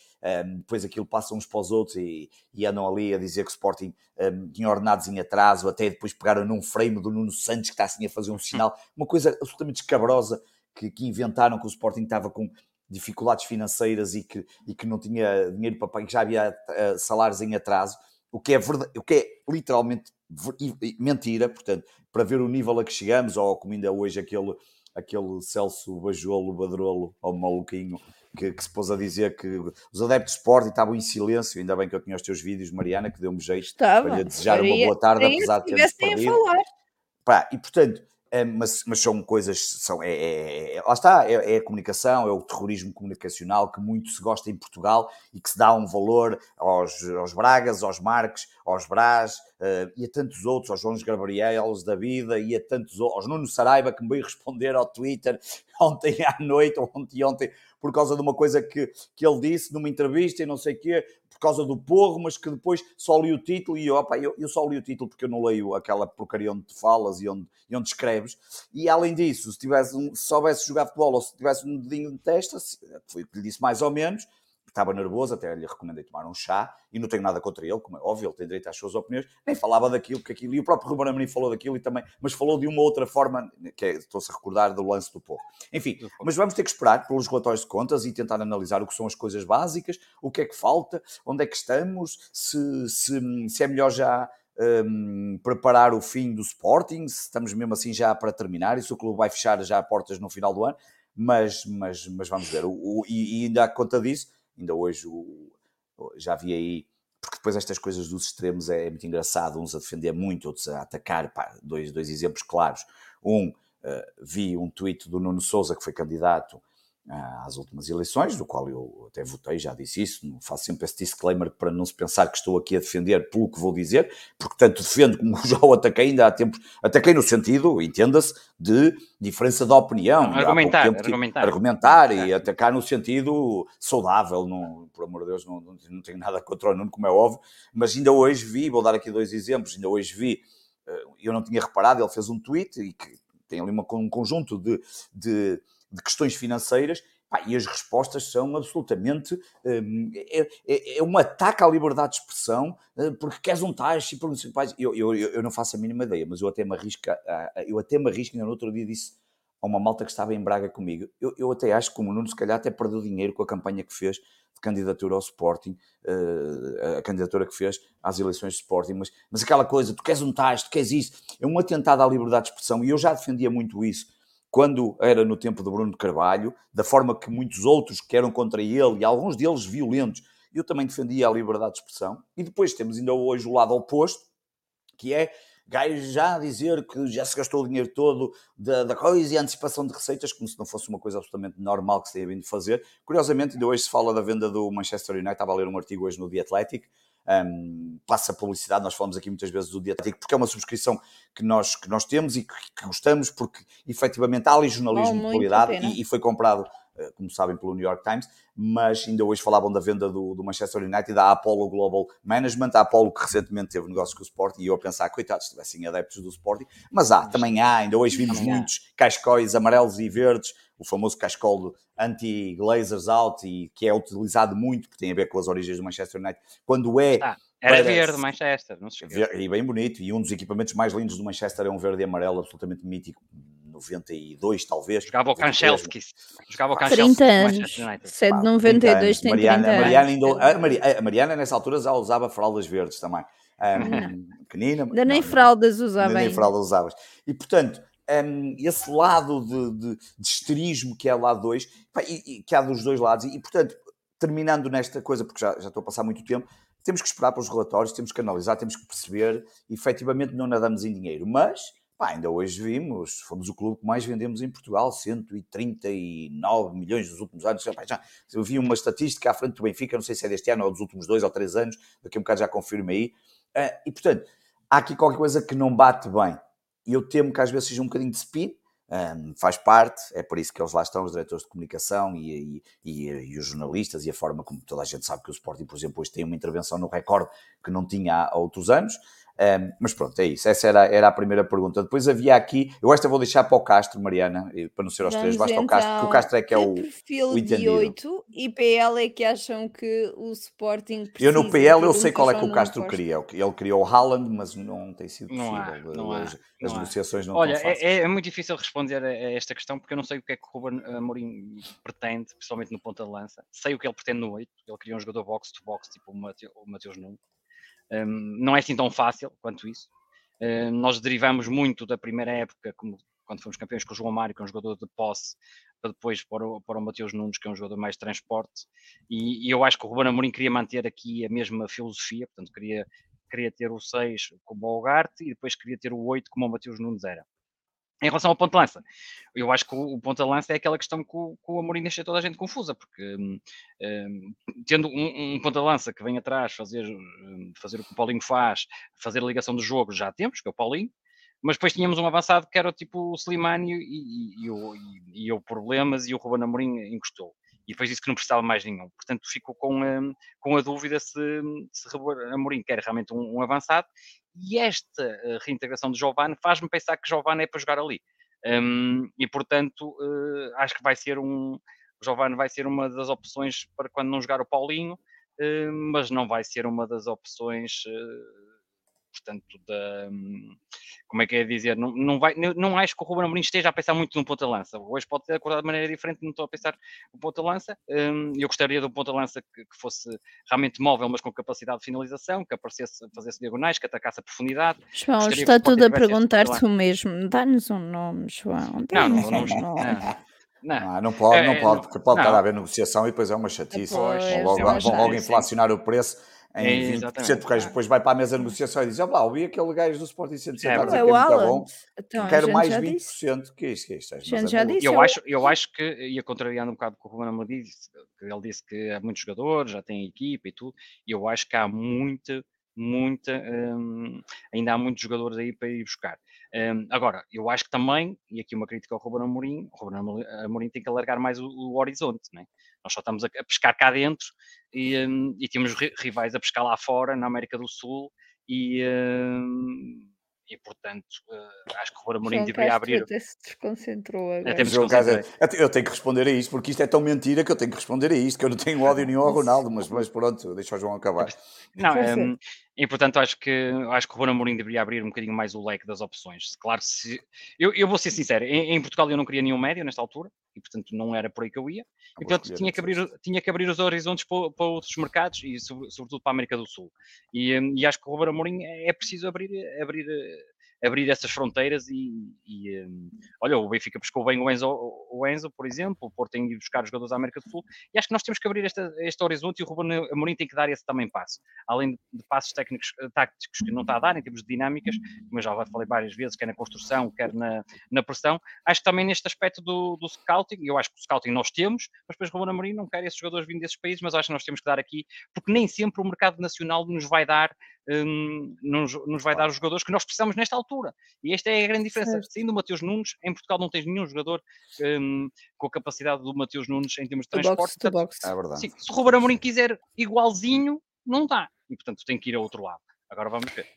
B: um, depois aquilo passa uns para os outros e, e andam ali a dizer que o Sporting um, tinha ordenados em atraso, até depois pegaram num frame do Nuno Santos que está assim a fazer um sinal, [laughs] uma coisa absolutamente escabrosa que, que inventaram que o Sporting estava com dificuldades financeiras e que, e que não tinha dinheiro para pagar, que já havia uh, salários em atraso o que é, verdade, o que é literalmente mentira, portanto, para ver o nível a que chegamos, ou como ainda hoje aquele, aquele Celso Bajolo, Badrolo, ou maluquinho, que, que, se pôs a dizer que os adeptos de Sporting estavam em silêncio, ainda bem que eu tinha os teus vídeos, Mariana, que deu-me jeito
A: Estava.
B: para lhe desejar uma boa tarde, apesar de termos perdido. Pá, e portanto, mas, mas, são coisas, são, é, é, é lá está, é, é, a comunicação, é o terrorismo comunicacional que muito se gosta em Portugal e que se dá um valor aos, aos Bragas, aos Marques, aos Brás uh, e a tantos outros, aos João Gabrielos da vida e a tantos outros, aos Nuno Saraiva que me veio responder ao Twitter [laughs] ontem à noite ou ontem, ontem por causa de uma coisa que, que ele disse numa entrevista e não sei o quê, causa do porro, mas que depois só li o título e opa, eu, eu só li o título porque eu não leio aquela porcaria onde falas e onde, e onde escreves. E além disso, se, tivesse um, se soubesse jogar futebol ou se tivesse um dedinho de testa, foi o que lhe disse mais ou menos, estava nervoso, até lhe recomendei tomar um chá, e não tenho nada contra ele, como é óbvio, ele tem direito às suas opiniões, nem falava daquilo, que aquilo, e o próprio Ruben Amorim falou daquilo e também, mas falou de uma outra forma, que é, estou-se a recordar do lance do povo. Enfim, mas vamos ter que esperar pelos relatórios de contas e tentar analisar o que são as coisas básicas, o que é que falta, onde é que estamos, se, se, se é melhor já um, preparar o fim do Sporting, se estamos mesmo assim já para terminar, e se o clube vai fechar já portas no final do ano, mas, mas, mas vamos ver. O, o, e, e ainda à conta disso, ainda hoje o, já vi aí, porque depois estas coisas dos extremos é, é, muito engraçado, uns a defender muito, outros a atacar, pá, dois, dois exemplos claros. Um, uh, vi um tweet do Nuno Souza, que foi candidato às últimas eleições, do qual eu até votei, já disse isso, não faço sempre esse disclaimer para não se pensar que estou aqui a defender pelo que vou dizer, porque tanto defendo como [laughs] já o ataquei, ainda há tempos, ataquei no sentido, entenda-se, de diferença de opinião.
C: Argumentar, tempo, argumentar.
B: argumentar e atacar no sentido saudável, não, por amor de Deus, não, não, tenho nada contra o Nuno, como é óbvio, mas ainda hoje vi, vou dar aqui dois exemplos, ainda hoje vi, eh, eu não tinha reparado, ele fez um tweet e que tem ali uma, um conjunto de, de de questões financeiras pá, e as respostas são absolutamente. Hum, é, é, é, um ataque à liberdade de expressão, hum, porque queres um taxa e por eu, eu, eu não faço a mínima ideia, mas eu até me arrisco, eu até me arrisco, no outro dia disse a uma malta que estava em Braga comigo, eu, eu até acho que o Nuno se calhar até perdeu dinheiro com a campanha que fez de candidatura ao Sporting, uh, a candidatura que fez às eleições de Sporting, mas, mas aquela coisa, tu queres um taxa, tu queres isso, é um atentado à liberdade de expressão, e eu já defendia muito isso, quando era no tempo do Bruno Carvalho, da forma que muitos outros que eram contra ele, e alguns deles violentos, eu também defendia a liberdade de expressão. E depois temos ainda hoje o lado oposto, que é gajos já dizer que já se gastou o dinheiro todo da, da coisa e a antecipação de receitas, como se não fosse uma coisa absolutamente normal que se tenha vindo de fazer. Curiosamente, ainda hoje se fala da venda do Manchester United, estava a ler um artigo hoje no The Athletic, um, passa publicidade, nós falamos aqui muitas vezes do Athletic, porque é uma subscrição que nós, que nós temos e que, que gostamos, porque efetivamente há ali jornalismo de qualidade e, e foi comprado como sabem, pelo New York Times, mas ainda hoje falavam da venda do, do, Manchester United da Apollo Global Management, a Apollo que recentemente teve negócio com o Sporting, e eu a pensar, coitados, se tivessem adeptos do Sporting, mas há, também há, ainda hoje vimos muitos cascóis amarelos e verdes, o famoso cascol anti-glazers out, e que é utilizado muito, porque tem a ver com as origens do Manchester United, quando é...
C: Ah. Era para... verde, Manchester, não se esqueça.
B: E bem bonito, e um dos equipamentos mais lindos do Manchester é um verde e amarelo absolutamente mítico, 92, talvez.
C: Jogava o Kanchelski.
A: Jogava o Kanchelski. 30 anos. 7 de 92 tem 30
B: Mariana, anos. Mariana ainda, a, Mariana, nessa altura, já usava fraldas verdes também. Um, pequenina.
A: Ainda nem fraldas usava.
B: Nem fraldas usavas. E, portanto, um, esse lado de, de, de esterismo que é lá dois, e, e, que há dos dois lados, e, e, portanto, terminando nesta coisa, porque já, já estou a passar muito tempo, temos que esperar para os relatórios, temos que analisar, temos que perceber, efetivamente não nadamos em dinheiro, mas Pá, ainda hoje vimos, fomos o clube que mais vendemos em Portugal, 139 milhões nos últimos anos. Já, já, eu vi uma estatística à frente do Benfica, não sei se é deste ano ou dos últimos dois ou três anos, daqui a um bocado já confirmo aí. Uh, e portanto, há aqui qualquer coisa que não bate bem. E eu temo que às vezes seja um bocadinho de spin, um, faz parte, é por isso que eles lá estão, os diretores de comunicação e, e, e, e, os jornalistas, e a forma como toda a gente sabe que o Sporting, por exemplo, hoje tem uma intervenção no recorde que não tinha há outros anos. Um, mas pronto, é isso. Essa era, era a primeira pergunta. Depois havia aqui, eu esta vou deixar para o Castro, Mariana, para não ser aos três, basta então, o Castro, porque o Castro é que é o.
A: perfil o de 8 e PL é que acham que o Sporting
B: precisa. Eu no PL eu sei qual é que o Castro queria. Ele criou o Haaland, mas não tem sido possível. Não há, não há, as, não as negociações não
C: Olha, é, é, muito difícil responder a, esta questão porque eu não sei o que é que o Ruben Amorim pretende, principalmente no ponta de lança. Sei o que ele pretende no 8. Ele queria um jogador box-to-box, tipo o Mateus Nunes um, não é assim tão fácil quanto isso. Nós derivamos muito da primeira época, como quando fomos campeões com o João Mário, que é um jogador de posse, para depois para o, para o Mateus Nunes, que é um jogador mais de transporte. E, e, eu acho que o Ruben Amorim queria manter aqui a mesma filosofia, portanto, queria, queria ter o 6 como o Algarte e depois queria ter o 8 como o Mateus Nunes era. Em relação ao ponto de lança, eu acho que o, ponto de lança é aquela questão que o, que o Amorim deixa toda a gente confusa, porque um, hum, tendo um, um ponto de lança que vem atrás fazer, hum, fazer o que o Paulinho faz, fazer a ligação do jogo, já temos, que é o Paulinho, mas depois tínhamos um avançado que era tipo o Slimani e, e, e, e, e o problemas e o Ruben Amorim encostou. E depois disse que não precisava mais nenhum. Portanto, fico com, um, com a dúvida se, se Amorim quer realmente um, um avançado e esta uh, reintegração de Giovanni faz-me pensar que Giovanni é para jogar ali. Um, e portanto, uh, acho que vai ser um. Giovanni vai ser uma das opções para quando não jogar o Paulinho, uh, mas não vai ser uma das opções portanto, da, como é que é dizer, não, não, vai, não, não acho que o Ruben Amorim esteja a pensar muito no ponta-lança. Hoje pode ter acordado de maneira diferente, não estou a pensar no ponta-lança. Um, eu gostaria de um ponta-lança que, que, fosse realmente móvel, mas com capacidade de finalização, que aparecesse, fazesse diagonais, que atacasse a profundidade.
A: João, gostaria está tudo a perguntar-te o mesmo. Dá-nos um nome, João.
C: Não, não, não, não.
B: Não. não, não pode, não é, pode, porque pode não. estar a haver negociação e depois é uma chatice. Vão logo, é vão logo inflacionar o preço em é, 20%, porque depois vai para a mesa de negociação e diz: Olha lá, ouvi aquele gajo do Sporting 170 é, é, o Alan. Então, quero mais 20%. Disse. Que isto, que isto,
C: é, já disse, eu, eu, acho, eu acho que, ia contrariando um bocado o que o Ruben Amorim disse, que ele disse que há muitos jogadores, já tem equipa e tudo, e eu acho que há muita, muita, hum, ainda há muitos jogadores aí para ir buscar. Um, agora, eu acho que também, e aqui uma crítica ao Ruben Amorim, o Ruben Amorim tem que alargar mais o, o horizonte, né? Nós só estamos a, a pescar cá dentro e, um, e, temos rivais a pescar lá fora, na América do Sul, e, um, e portanto uh, acho que o Ruben Amorim deveria abrir...
A: Até se desconcentrou agora.
B: Até eu tenho que responder a isto, porque isto é tão mentira que eu tenho que responder a isto, que eu não tenho ódio nenhum ao Ronaldo, mas, mas pronto, deixa o João acabar.
C: Não, um, e portanto acho que acho que o Ruben Amorim deveria abrir um bocadinho mais o leque das opções. Claro, se eu, eu vou ser sincero, em, em, Portugal eu não queria nenhum médio nesta altura e portanto não era por aí que eu ia. E portanto tinha que abrir tinha que abrir os horizontes para, para outros mercados e sobretudo para a América do Sul. E, hum, e acho que o Ruben Amorim é, é preciso abrir abrir abrir essas fronteiras e, e um, olha, o Benfica pescou bem o Enzo, o Enzo, por exemplo, o Porto tem ido buscar os jogadores da América do Sul, e acho que nós temos que abrir esta, este horizonte e o Ruben Amorim tem que dar esse também passo, além de passos técnicos, eh, táticos que não está a dar, em termos de dinâmicas, como eu já falei várias vezes, quer na construção, quer na, na pressão, acho que também neste aspecto do, do scouting, eu acho que o scouting nós temos, mas depois o Ruben Amorim não quer esses jogadores vindo desses países, mas acho que nós temos que dar aqui, porque nem sempre o mercado nacional nos vai dar um, nos, nos, vai dar os jogadores que nós precisamos nesta altura. E esta é a grande diferença. Certo. Saindo o Mateus Nunes, em Portugal não tens nenhum jogador um, com a capacidade do Mateus Nunes em termos de transporte.
A: Box, box.
B: É verdade.
C: Sim, se o Ruben Amorim quiser igualzinho, não dá. E portanto tem que ir a outro lado. Agora vamos ver.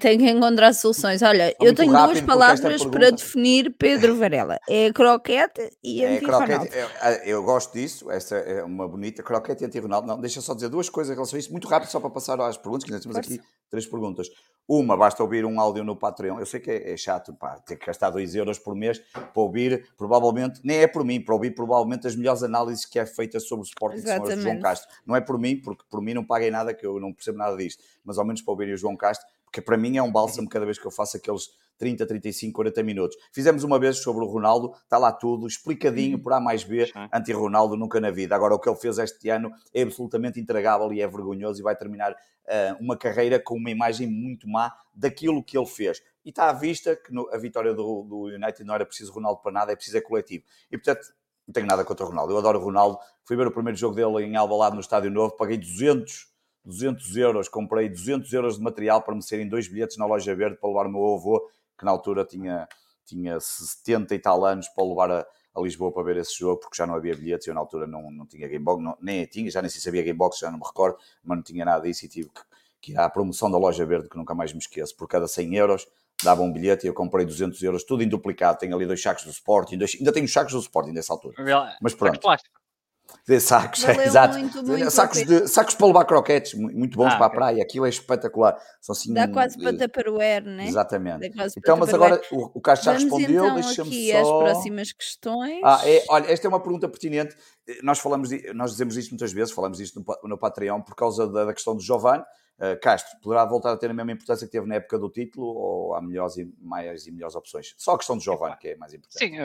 A: Tem que encontrar soluções. Olha, eu tenho duas palavras para definir Pedro Varela. É croquete e é anti-Ronaldo.
B: É, eu gosto disso, essa é uma bonita croquete e anti-Ronaldo. Não, deixa só dizer duas coisas em relação a isso, muito rápido, só para passar às perguntas, que nós temos aqui três perguntas. Uma, basta ouvir um áudio no Patreon. Eu sei que é, é chato, pá, ter que gastar 2 euros por mês para ouvir, provavelmente, nem é por mim, para ouvir provavelmente as melhores análises que é feita sobre o Sporting as de João Castro. Não é por mim, porque por mim não paguei nada, que eu não percebo nada disto, mas ao menos para ouvir o João Castro, porque para mim é um bálsamo cada vez que eu faço aqueles 30, 35, 40 minutos. Fizemos uma vez sobre o Ronaldo, está lá tudo, explicadinho por A mais B, anti-Ronaldo nunca na vida. Agora, o que ele fez este ano é absolutamente intragável e é vergonhoso e vai terminar uh, uma carreira com uma imagem muito má daquilo que ele fez. E está à vista que no, a vitória do, do United não era preciso Ronaldo para nada, é preciso é coletivo. E portanto, não tenho nada contra o Ronaldo. Eu adoro o Ronaldo. Fui ver o primeiro jogo dele em Alvalade no Estádio Novo, paguei 200 200 euros, comprei 200 euros de material para me serem dois bilhetes na loja verde para levar o meu avô, que na altura tinha, tinha 70 e tal anos, para levar a, a Lisboa para ver esse jogo, porque já não havia bilhetes, eu na altura não, não tinha Gamebox, não, nem tinha, já nem sei se havia Gamebox, já não me recordo, mas não tinha nada disso e tive que, que ir à promoção da loja verde, que nunca mais me esqueço, por cada 100 euros dava um bilhete e eu comprei 200 euros, tudo em duplicado, tenho ali dois sacos do Sporting, dois, ainda tenho os sacos do Sporting nessa altura, mas pronto. De sacos, é, exato. Muito, muito sacos, de, sacos para levar croquetes, muito bons ah, para a praia. Aquilo é espetacular. São assim,
A: Dá quase para taparoeiro, não é?
B: Exatamente. Então, mas agora o, o Carlos já respondeu.
A: Então
B: Deixa-me
A: só. as próximas questões.
B: Ah, é, olha, esta é uma pergunta pertinente. Nós falamos, nós dizemos isto muitas vezes, falamos isto no, no Patreon por causa da, da questão do Giovanni. Uh, Castro poderá voltar a ter a mesma importância que teve na época do título ou há melhores e maiores e melhores opções? Só a questão do Giovanni que é mais importante.
C: Sim,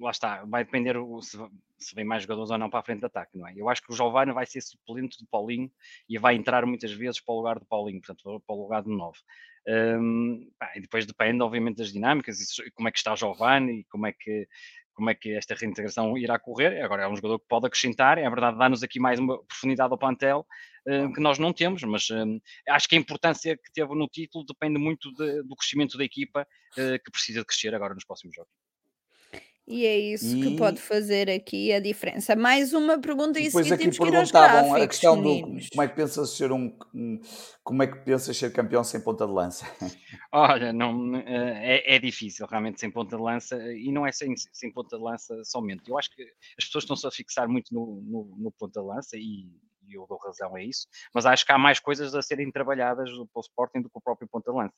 C: lá está, vai depender se, se vem mais jogadores ou não para a frente de ataque, não é? Eu acho que o Giovanni vai ser suplente do Paulinho e vai entrar muitas vezes para o lugar do Paulinho, portanto, para o lugar de novo. Um, e depois depende, obviamente, das dinâmicas e como é que está o Giovanni e como é que como é que esta reintegração irá correr. Agora é um jogador que pode acrescentar, é verdade, dá-nos aqui mais uma profundidade ao plantel uh, que nós não temos, mas uh, acho que a importância que teve no título depende muito de, do crescimento da equipa uh, que precisa de crescer agora nos próximos jogos.
A: E é isso que pode fazer aqui a diferença. Mais uma pergunta e
B: Depois
A: seguinte
B: aqui
A: temos que ir aos
B: perguntavam a
A: gráficos,
B: questão do
A: meninos.
B: como é que pensas ser um, um- como é que pensas ser campeão sem ponta de lança? [laughs]
C: Olha, não, eh, é, é difícil realmente sem ponta de lança e não é sem, sem ponta de lança somente. Eu acho que as pessoas estão-se a fixar muito no, no, no ponta de lança e, e eu dou razão a isso, mas acho que há mais coisas a serem trabalhadas pelo Sporting do que o próprio ponta lança.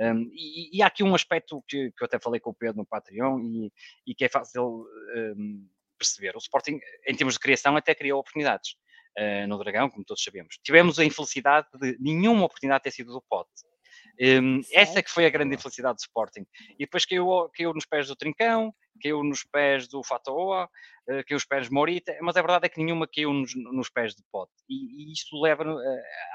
C: Um, e, e há aqui um aspecto que, que eu até falei com o Pedro no Patreon e, e que é fácil um, perceber. O Sporting, em termos de criação, até criou oportunidades. Uh, no Dragão, como todos sabemos. Tivemos a infelicidade de nenhuma oportunidade ter sido do pote. Um, essa que foi a grande infelicidade do Sporting. E depois caiu, caiu nos pés do Trincão, caiu nos pés do Fatoa, uh, caiu nos pés de Morita, mas a verdade é que nenhuma caiu nos, nos pés de Pote. E, e isto leva uh,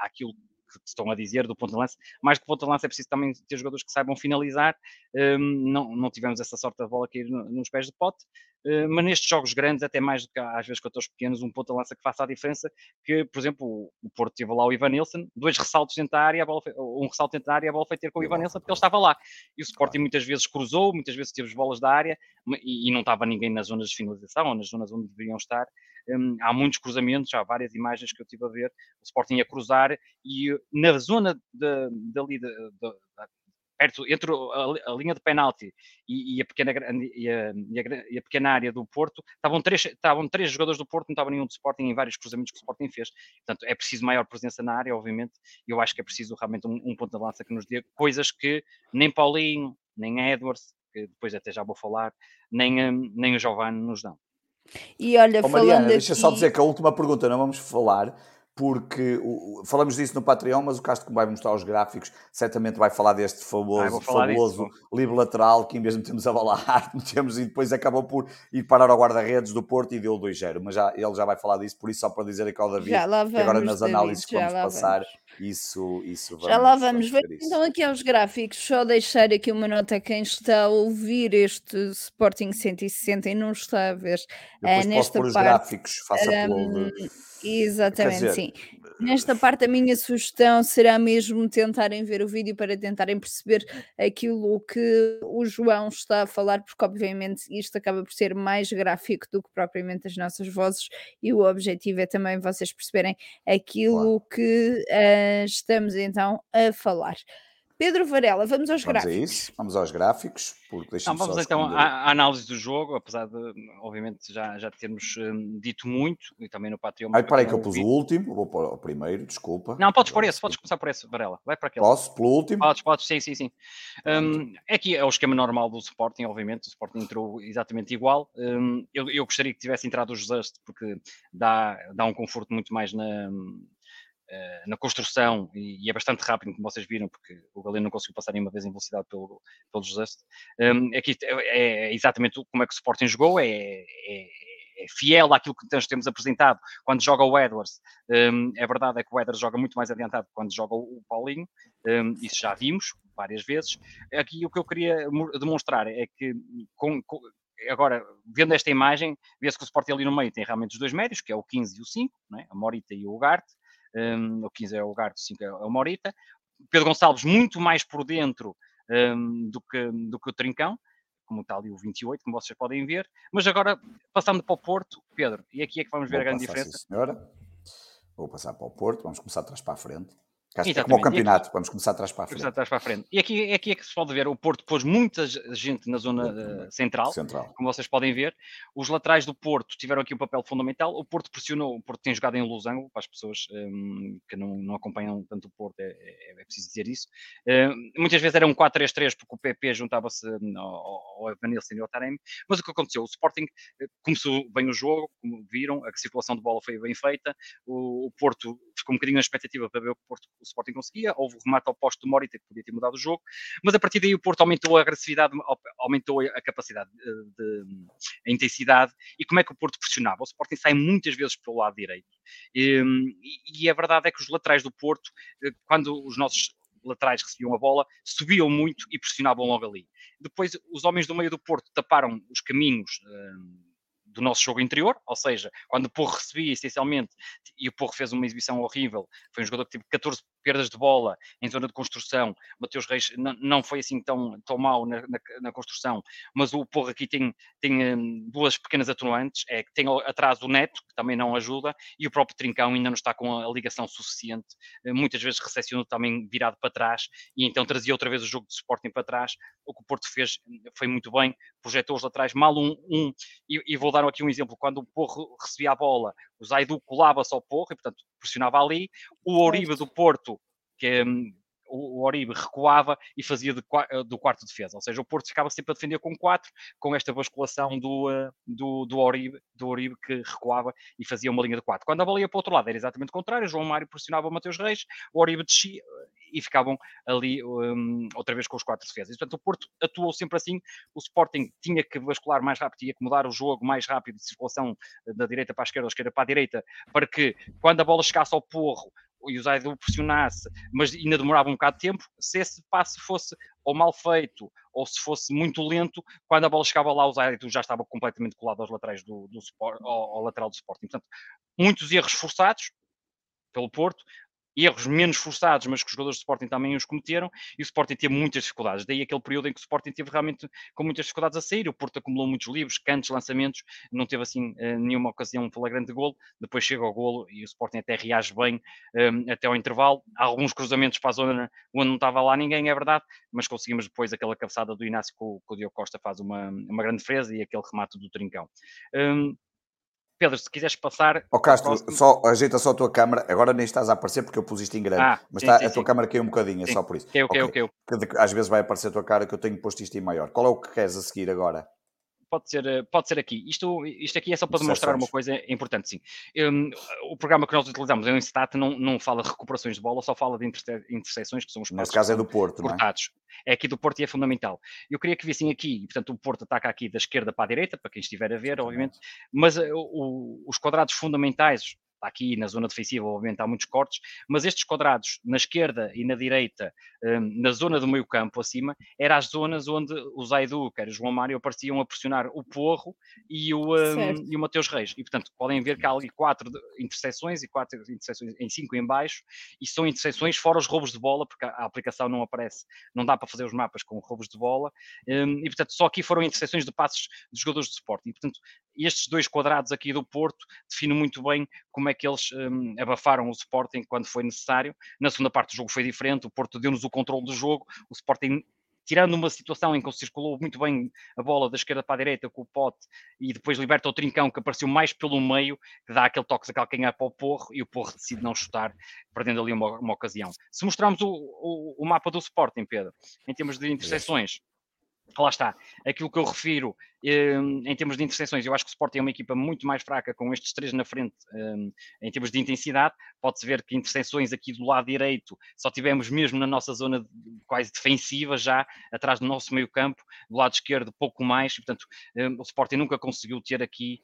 C: àquilo que estão a dizer do ponto de lança. Mais que ponto de lança é preciso também ter jogadores que saibam finalizar. Um, não, não tivemos essa sorte da bola cair nos pés de pote, uh, mas nestes jogos grandes, até mais do que às vezes contra os pequenos, um ponto de lança que faça a diferença. Que, por exemplo, o Porto teve lá o Ivan Nilsson, dois ressaltos dentro da área, a bola foi, um ressalto dentro da área, a bola foi ter com o Ivan Nilsson porque ele estava lá. E o Sporting muitas vezes cruzou, muitas vezes teve as bolas da área e, e não estava ninguém nas zonas de finalização ou nas zonas onde deveriam estar. Um, há muitos cruzamentos, há várias imagens que eu tive a ver, o Sporting a cruzar e na zona de, dali de, de, perto, entre a, a, linha de penalti e, e, a pequena, e, a, e, a, pequena área do Porto, estavam três, estavam três jogadores do Porto, não estava nenhum do Sporting em vários cruzamentos que o Sporting fez. Portanto, é preciso maior presença na área, obviamente, e eu acho que é preciso realmente um, um ponto de lança que nos dê coisas que nem Paulinho, nem Edwards, que depois até já vou falar, nem, nem o Giovanni nos dão.
A: E olha,
B: Oh,
A: falando
B: Mariana, deixa
A: aqui...
B: só dizer que a última pergunta não vamos falar, porque o, falamos disso no Patreon, mas o Castro, como vai mostrar os gráficos, certamente vai falar deste famoso, ah, fabuloso livre lateral que em vez de metemos a balar, [laughs] metemos e depois acabou por ir parar ao guarda-redes do Porto e deu 2-0. Mas já, ele já vai falar disso, por isso só para dizer aqui ao David, vamos, que agora nas análises que vamos passar, vamos. isso, isso
A: vamos, Já lá vamos ver. Então aqui aos gráficos, só deixar aqui uma nota a quem está a ouvir este Sporting 160 e não está a ver.
B: Depois uh, nesta posso pôr parte, os gráficos, faça um,
A: Exatamente, dizer, sim. Nesta parte, a minha sugestão será mesmo tentarem ver o vídeo para tentarem perceber aquilo que o João está a falar, porque, obviamente, isto acaba por ser mais gráfico do que propriamente as nossas vozes, e o objetivo é também vocês perceberem aquilo claro. que uh, estamos então a falar. Pedro Varela, vamos aos
B: vamos
A: gráficos.
B: Isso, vamos aos gráficos. Porque
C: Não, vamos então à, à, análise do jogo, apesar de, obviamente, já, já termos um, dito muito, e também no Patreon.
B: Ai, peraí, que eu pus o último, vou para o primeiro, desculpa.
C: Não, podes pôr esse, podes começar por esse, Varela. Vai para aquele.
B: Posso, pelo último?
C: Podes, podes, sim, sim, sim. Um, aqui é o esquema normal do Sporting, obviamente, o Sporting entrou exatamente igual. Um, eu, eu gostaria que tivesse entrado o José, porque dá, dá um conforto muito mais na na construção e, é bastante rápido, como vocês viram, porque o Galeno não conseguiu passar nenhuma vez em velocidade pelo, pelo José. Um, aqui é, é, exatamente como é que o Sporting jogou, é, é, é fiel àquilo que nós temos apresentado quando joga o Edwards. Um, é verdade é que o Edwards joga muito mais adiantado quando joga o Paulinho, um, isso já vimos várias vezes. Aqui o que eu queria demonstrar é que com, com agora, vendo esta imagem, vê-se que o Sporting ali no meio tem realmente os dois médios, que é o 15 e o 5, é? a Morita e o Ugarte, um, o 15 é o Garto, o 5 é o Morita. Pedro Gonçalves muito mais por dentro um, do, que, do que o Trincão, como está ali o 28, como vocês podem ver. Mas agora, passando para o Porto, Pedro, e aqui é que vamos ver Vou a grande diferença.
B: Sim, senhora. Vou passar para o Porto, vamos começar atrás para a frente. É como o campeonato, aqui, vamos começar atrás para a frente.
C: Atrás para a frente. E aqui, aqui é que se pode ver, o Porto pôs muita gente na zona uh, central, central, como vocês podem ver. Os laterais do Porto tiveram aqui um papel fundamental. O Porto pressionou, o Porto tem jogado em losango, para as pessoas um, ehm, que não, não, acompanham tanto o Porto, é, é, é preciso dizer isso. Uh, muitas vezes era um 4-3-3, porque o PP juntava-se hum, ao, ao Evanilson e ao Taremi. Mas o que aconteceu? O Sporting eh, começou bem o jogo, como viram, a circulação de bola foi bem feita. O, o Porto ficou um bocadinho na expectativa para ver o que o, Porto, o Sporting conseguia houve o remate ao posto do Morita, que podia ter mudado o jogo, mas a partir daí o Porto aumentou a agressividade, aumentou a capacidade, de, de, a intensidade, e como é que o Porto pressionava? O Sporting sai muitas vezes pelo lado direito, e, e a verdade é que os laterais do Porto, eh, quando os nossos laterais recebiam a bola, subiam muito e pressionavam logo ali. Depois, os homens do meio do Porto taparam os caminhos hum, do nosso jogo interior, ou seja, quando o Porro recebia essencialmente, e o Porro fez uma exibição horrível, foi um jogador que teve 14 perdas de bola em zona de construção. Mateus Reis não, foi assim tão, tão mal na, na, na, construção, mas o Porro aqui tem, tem um, duas pequenas atenuantes: é que tem atrás o Neto, que também não ajuda, e o próprio Trincão ainda não está com a ligação suficiente. Eh, muitas vezes recepcionou também virado para trás, e então trazia outra vez o jogo de Sporting para trás. O que o Porto fez foi muito bem, projetou os laterais mal um, um e, e vou dar aqui um exemplo: quando o Porro recebia a bola, o Zaidu colava-se ao Porro e, portanto, pressionava ali. O Oribe do Porto, que hum, o Oribe recuava e fazia de, do quarto defesa, ou seja, o Porto ficava sempre a defender com quatro, com esta basculação do, uh, do, do, Oribe, do Oribe que recuava e fazia uma linha de quatro. Quando a bola ia para o outro lado era exatamente o contrário, João Mário pressionava o Mateus Reis, o Oribe descia e ficavam ali um, outra vez com os quatro defesas. Portanto, o Porto atuou sempre assim, o Sporting tinha que bascular mais rápido, tinha que mudar o jogo mais rápido de circulação da direita para a esquerda, da esquerda para a direita, para que quando a bola chegasse ao porro, e o Zaidu pressionasse, mas ainda demorava um bocado de tempo, se esse passe fosse ou mal feito ou se fosse muito lento, quando a bola chegava lá, o Zaidu já estava completamente colado aos laterais do, do ao, ao lateral do Sporting. Portanto, muitos erros forçados pelo Porto, erros menos forçados, mas que os jogadores do Sporting também os cometeram, e o Sporting teve muitas dificuldades. Daí aquele período em que o Sporting teve realmente com muitas dificuldades a sair. O Porto acumulou muitos livros, cantos, lançamentos, não teve assim eh, nenhuma ocasião flagrante de golo. Depois chega ao golo e o Sporting até reage bem um, até ao intervalo. Há alguns cruzamentos para a zona onde não estava lá ninguém, é verdade, mas conseguimos depois aquela cabeçada do Inácio que o, que o Diogo Costa faz uma, uma grande defesa e aquele remate do Trincão. Um, Pedro, se quiseres passar.
B: Ó oh, Castro, só, ajeita só a tua câmera. Agora nem estás a aparecer porque eu pus isto em grande. Ah, mas sim, está, sim, a tua sim. câmera caiu um bocadinho, é só por isso.
C: Okay. que, que,
B: Às vezes vai aparecer a tua cara que eu tenho posto isto em maior. Qual é o que queres a seguir agora?
C: Pode ser, eh, pode ser aqui. Isto, isto aqui é só para demonstrar uma coisa importante, sim. Um, o programa que nós utilizamos, é um Instat, não, não fala de recuperações de bola, só fala de interseções, que são os
B: Nesse caso é do Porto,
C: cortados.
B: não é?
C: É aqui do Porto e é fundamental. Eu queria que vissem aqui, portanto, o Porto ataca aqui da esquerda para a direita, para quem estiver a ver, obviamente, mas uh, o, os quadrados fundamentais, Está aqui na zona defensiva, obviamente, há muitos cortes, mas estes quadrados na esquerda e na direita, um, na zona do meio campo acima, eram as zonas onde o Zaidu, quer o João Mário, apareciam a pressionar o Porro e o, um, e o Mateus Reis. E, portanto, podem ver que há ali quatro interseções e quatro interseções em cinco em baixo, e são interseções fora os roubos de bola, porque a aplicação não aparece, não dá para fazer os mapas com roubos de bola, um, e, portanto, só aqui foram interseções de passos de jogadores de suporte. E, portanto, estes dois quadrados aqui do Porto definem muito bem como é que eles um, abafaram o Sporting quando foi necessário. Na segunda parte do jogo foi diferente, o Porto deu-nos o controle do jogo, o Sporting tirando uma situação em que ele circulou muito bem a bola da esquerda para a direita com o pote e depois liberta o trincão que apareceu mais pelo meio, que dá aquele toque de calcanhar para o Porro e o Porro decide não chutar, perdendo ali uma, uma ocasião. Se mostrarmos o, o, o, mapa do Sporting, Pedro, em termos de interseções, lá está, aquilo que eu refiro um, em termos de interseções, eu acho que o Sporting é uma equipa muito mais fraca com estes três na frente um, em termos de intensidade. Pode-se ver que interseções aqui do lado direito só tivemos mesmo na nossa zona quase defensiva, já atrás do nosso meio campo, do lado esquerdo pouco mais, portanto um, o Sporting nunca conseguiu ter aqui,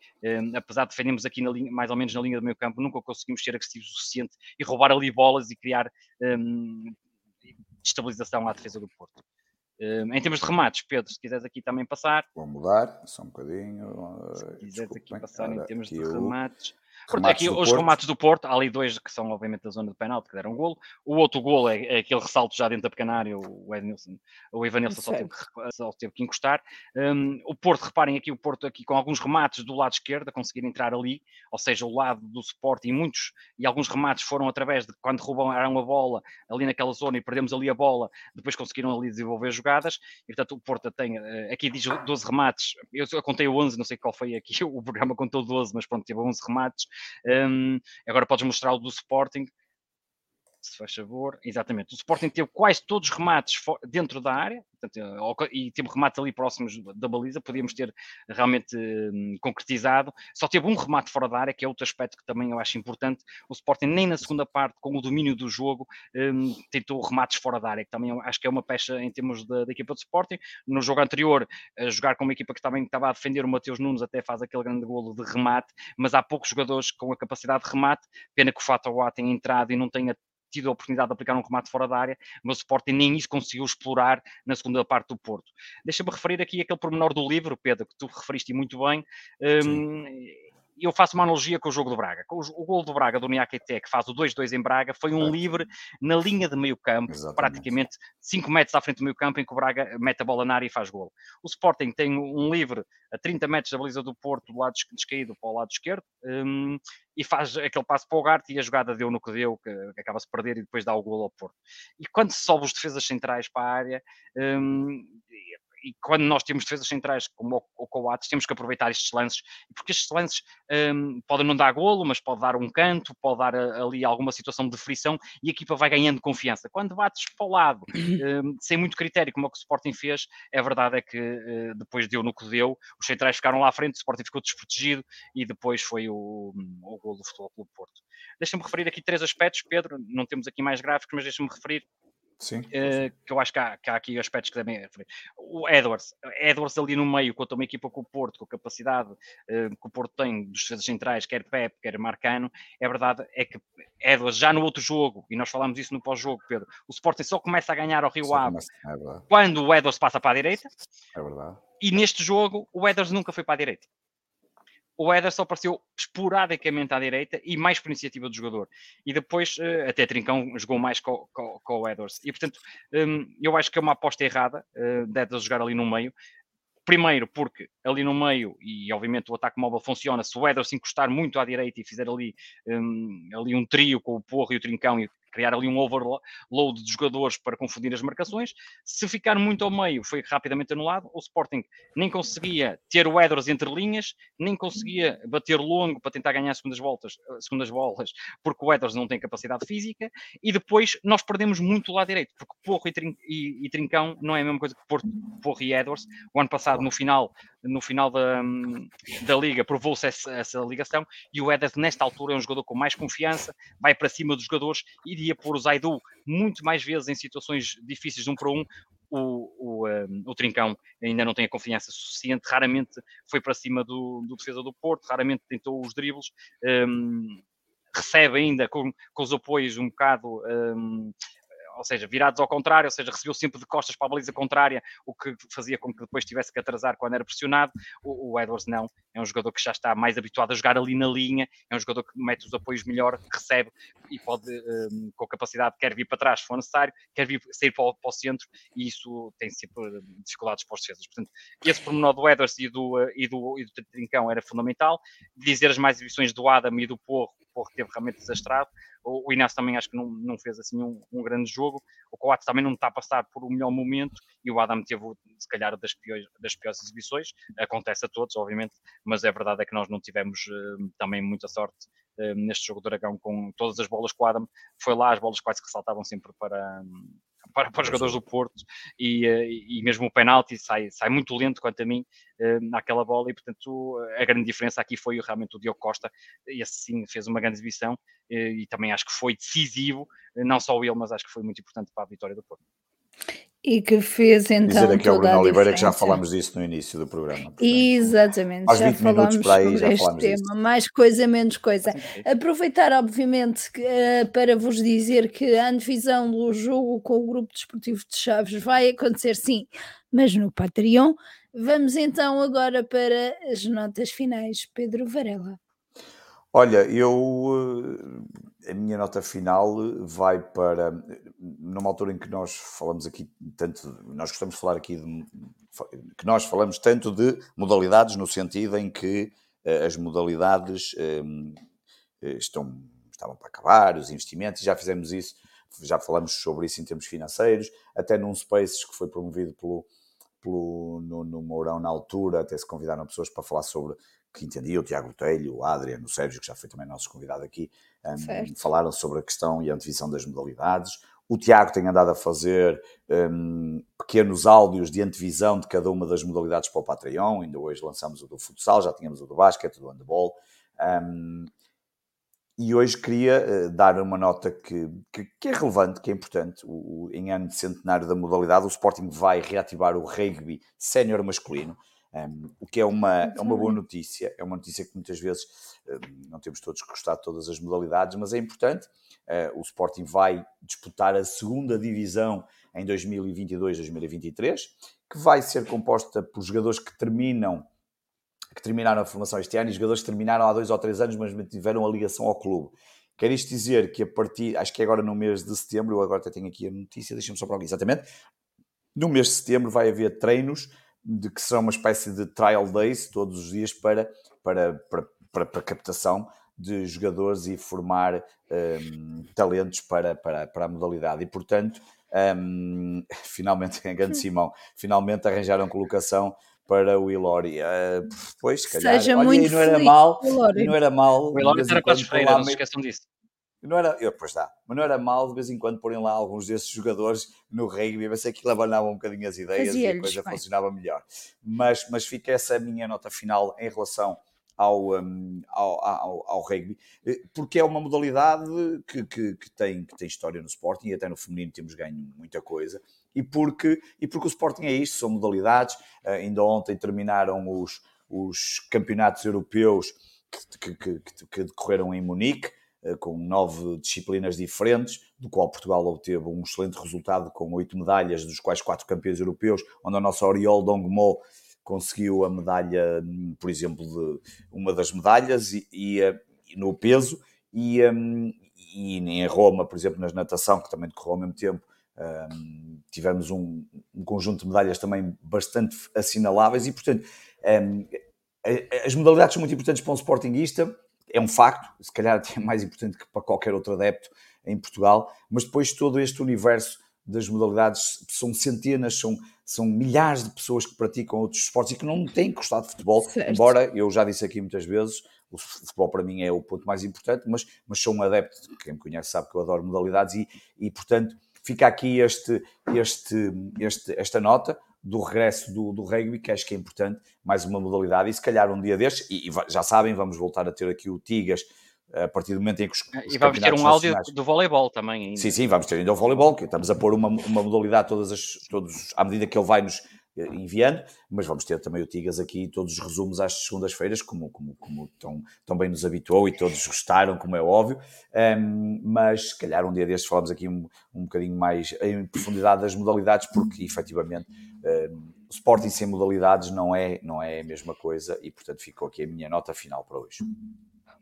C: apesar de defendermos aqui linha, mais ou menos na linha do meio campo, nunca conseguimos ser agressivos o suficiente e roubar ali bolas e criar estabilização à defesa do Porto. Em termos de remates, Pedro, se quiseres aqui também passar.
B: Vou mudar, só um bocadinho.
C: Se quiseres aqui passar em termos de remates. Portanto, aqui os remates do Porto, há ali dois que são obviamente da zona de penalti, que deram um golo. O outro golo é, é, aquele ressalto já dentro da pequena área, o Ednilson, o Ivanilson só teve, que, só teve que encostar. Um, o Porto, reparem aqui, o Porto aqui com alguns remates do lado esquerdo, a conseguir entrar ali, ou seja, o lado do suporte e muitos, e alguns remates foram através de quando roubaram a bola ali naquela zona e perdemos ali a bola, depois conseguiram ali desenvolver jogadas, e portanto o Porto tem, eh, aqui diz 12 remates, eu, eu contei 11, não sei qual foi aqui, [laughs] o programa contou 12, mas pronto, teve 11 remates, um, agora podes mostrar o do Sporting, se faz favor, exatamente. O Sporting teve quase todos os remates dentro da área, portanto, e teve remates ali próximos da baliza, podíamos ter realmente hum, concretizado. Só teve um remate fora da área, que é outro aspecto que também eu acho importante. O Sporting, nem na segunda parte, com o domínio do jogo, hum, tentou remates fora da área, que também acho que é uma pecha em termos da, da, equipa do Sporting. No jogo anterior, jogar com uma equipa que também estava a defender, o Mateus Nunes até faz aquele grande golo de remate, mas há poucos jogadores com a capacidade de remate. Pena que o Fatawa tenha entrado e não tenha tido a oportunidade de aplicar um remate fora da área, mas o Sporting nem isso conseguiu explorar na segunda parte do Porto. Deixa-me referir aqui aquele pormenor do livro, Pedro, que tu referiste muito bem. Um, eu faço uma analogia com o jogo do Braga. O, o gol do Braga, do Niakete, que faz o 2-2 em Braga, foi um livre na linha de meio campo, Exatamente. praticamente 5 metros à frente do meio campo, em que o Braga mete a bola na área e faz gol. O Sporting tem um livre a 30 metros da baliza do Porto, do lado descaído para o lado esquerdo, um, e faz aquele passo para o Garte e a jogada deu no que deu, que, que acaba-se perder e depois dá o gol ao Porto. E quando se sobe os defesas centrais para a área, um, e quando nós temos defesas centrais como o, Coates, temos que aproveitar estes lances, porque estes lances um, podem não dar golo, mas pode dar um canto, pode dar uh, ali alguma situação de frição e a equipa vai ganhando confiança. Quando bates para o lado, um, sem muito critério, como o que o Sporting fez, é verdade é que uh, depois deu no que deu, os centrais ficaram lá à frente, o Sporting ficou desprotegido e depois foi o, o golo do Futebol Clube Porto. Deixa-me referir aqui três aspectos, Pedro, não temos aqui mais gráficos, mas deixa-me referir
B: Sim.
C: Uh, que eu acho que há, que há, aqui aspectos que devem. O Edwards, Edwards ali no meio, contra uma equipa com o Porto, com a capacidade uh, que o Porto tem dos defesas centrais, quer Pep, quer Marcano, é verdade, é que Edwards já no outro jogo, e nós falamos isso no pós-jogo, Pedro, o Sporting só começa a ganhar ao Rio Ave é quando o Edwards passa para a direita.
B: É verdade.
C: E neste jogo, o Edwards nunca foi para a direita o Ederson apareceu esporadicamente à direita e mais por iniciativa do jogador. E depois, uh, até Trincão jogou mais com, com, com o Ederson. E portanto, um, eu acho que é uma aposta errada uh, de Ederson jogar ali no meio. Primeiro, porque ali no meio, e obviamente o ataque móvel funciona, se o Ederson encostar muito à direita e fizer ali, um, ali um trio com o Porro e o Trincão e criar ali um overload de jogadores para confundir as marcações. Se ficar muito ao meio, foi rapidamente anulado. O Sporting nem conseguia ter o Edros entre linhas, nem conseguia bater longo para tentar ganhar segundas voltas, eh, segundas bolas, porque o Edros não tem capacidade física. E depois nós perdemos muito lá direito, porque Porro e, Trin Trincão não é a mesma coisa que Porro e Edwards. O ano passado, no final, no final da, da liga, provou-se essa, essa, ligação, e o Eder, nesta altura, é um jogador com mais confiança, vai para cima dos jogadores, iria pôr o Zaidu muito mais vezes em situações difíceis de um para um, o, o, um, o, Trincão ainda não tem a confiança suficiente, raramente foi para cima do, do defesa do Porto, raramente tentou os dribles, um, recebe ainda com, com, os apoios um bocado um, ou seja, virados ao contrário, ou seja, recebeu sempre de costas para a baliza contrária, o que fazia com que depois tivesse que atrasar quando era pressionado. O, o Edwards não, é um jogador que já está mais habituado a jogar ali na linha, é um jogador que mete os apoios melhor, recebe e pode, um, com capacidade, quer vir para trás se for necessário, quer vir sair para o, para o centro, e isso tem sempre dificuldades para os defesas. Portanto, esse pormenor do Edwards e do, e do, e do Trincão era fundamental. Dizer as mais exibições do Adam e do Porro, o Porro teve realmente desastrado. O, Inácio também acho que não, não fez assim um, um grande jogo. O Coates também não está a passar por o melhor momento e o Adam teve, se calhar, das piores, das piores exibições. Acontece a todos, obviamente, mas a verdade é que nós não tivemos uh, também muita sorte uh, neste jogo do Dragão com todas as bolas com o Adam. Foi lá as bolas quase que saltavam sempre para, para, para os jogadores do Porto e, eh, e mesmo o penalti sai, sai muito lento quanto a mim eh, naquela bola e portanto a grande diferença aqui foi realmente o Diogo Costa, esse sim fez uma grande exibição eh, e também acho que foi decisivo, não só ele, mas acho que foi muito importante para a vitória do Porto.
A: E que fez então.
B: Dizer aqui ao Bruno Oliveira que já falámos disso no início do programa.
A: Portanto, Exatamente, já falámos aí, sobre já este tema. Disso. Mais coisa, menos coisa. Aproveitar, obviamente, que, uh, para vos dizer que a antevisão do jogo com o Grupo Desportivo de Chaves vai acontecer sim, mas no Patreon. Vamos então agora para as notas finais. Pedro Varela.
B: Olha, eu a minha nota final vai para numa altura em que nós falamos aqui tanto, nós gostamos de falar aqui de, que nós falamos tanto de modalidades no sentido em que uh, as modalidades um, estão estavam para acabar, os investimentos, já fizemos isso, já falamos sobre isso em termos financeiros, até num Spaces que foi promovido pelo, pelo no, no Mourão na altura, até se convidaram pessoas para falar sobre que entendia, o Tiago Telho, o Adriano, o Sérgio, que já foi também nosso convidado aqui, um, falaram sobre a questão e a antevisão das modalidades. O Tiago tem andado a fazer um, pequenos áudios de antevisão de cada uma das modalidades para o Patreon. Ainda hoje lançamos o do futsal, já tínhamos o do basquete, do handball. Um, e hoje queria uh, dar uma nota que, que, que, é relevante, que é importante. O, o, em ano de centenário da modalidade, o Sporting vai reativar o rugby sénior masculino. Um, o que é uma, é uma boa notícia, é uma notícia que muitas vezes um, não temos todos que gostar de todas as modalidades, mas é importante. Uh, o Sporting vai disputar a segunda divisão em 2022-2023, que vai ser composta por jogadores que terminam que terminaram a formação este ano e jogadores que terminaram há dois ou três anos, mas mantiveram a ligação ao clube. Quer isto dizer que a partir, acho que é agora no mês de setembro, eu agora até tenho aqui a notícia, deixa-me só para aqui, exatamente, no mês de setembro vai haver treinos de que serão uma espécie de trial days todos os dias para, para, para, para, para captação de jogadores e formar um, talentos para, para, para a modalidade. E, portanto, um, [laughs] finalmente, em [laughs] grande Simão, finalmente arranjaram colocação para o Ilori. Uh, pois, calhar,
A: Seja olha, muito
B: não era mal, não era mal.
C: O Ilori era quase freira, não se esqueçam disso.
B: Não era, eu, pois dá, mas não era mal de vez em quando porem lá alguns desses jogadores no rugby, a ver se aquilo abanava um bocadinho as ideias e a coisa bem. funcionava melhor. Mas, mas fica essa a minha nota final em relação ao, um, ao, ao, ao, rugby, eh, porque é uma modalidade que, que, que, tem, que tem história no Sporting e até no feminino temos ganho muita coisa. E porque, e porque o Sporting é isto, são modalidades. Uh, ainda ontem terminaram os, os campeonatos europeus que, que, que decorreram em Munique. Eh, com nove disciplinas diferentes, do qual Portugal obteve um excelente resultado com oito medalhas, dos quais quatro campeões europeus, onde a nossa Oriol Dongmo conseguiu a medalha, por exemplo, de uma das medalhas e, e, eh, no peso, e, um, e em Roma, por exemplo, na natação, que também decorreu ao mesmo tempo, um, tivemos um, um, conjunto de medalhas também bastante assinaláveis e, portanto, um, as modalidades são muito importantes para um sportinguista é um facto, se calhar até [laughs] mais importante que para qualquer outro adepto em Portugal, mas depois todo este universo das modalidades são centenas, são, são milhares de pessoas que praticam outros esportes e que não têm gostado de futebol, certo. embora eu já disse aqui muitas vezes, o futebol para mim é o ponto mais importante, mas, mas sou um adepto, quem me conhece sabe que eu adoro modalidades e, e portanto fica aqui este, este, este, esta nota, do regresso do, do rugby, que acho que é importante, mais uma modalidade, e se calhar um dia destes, e, e já sabem, vamos voltar a ter aqui o Tigas, a partir do momento em que os,
C: os E vamos ter um áudio do voleibol também ainda.
B: Sim, sim, vamos ter ainda o voleibol, que estamos a pôr uma, uma modalidade todas as, todos, à medida que ele vai nos eh, enviando, mas vamos ter também o Tigas aqui, todos os resumos às segundas-feiras, como, como, como tão, tão bem nos habituou e todos gostaram, como é óbvio, um, mas se calhar um dia destes falamos aqui um, um bocadinho mais em profundidade das modalidades, porque efetivamente o Sporting sem modalidades não é, não é a mesma coisa e portanto ficou aqui a minha nota final para hoje.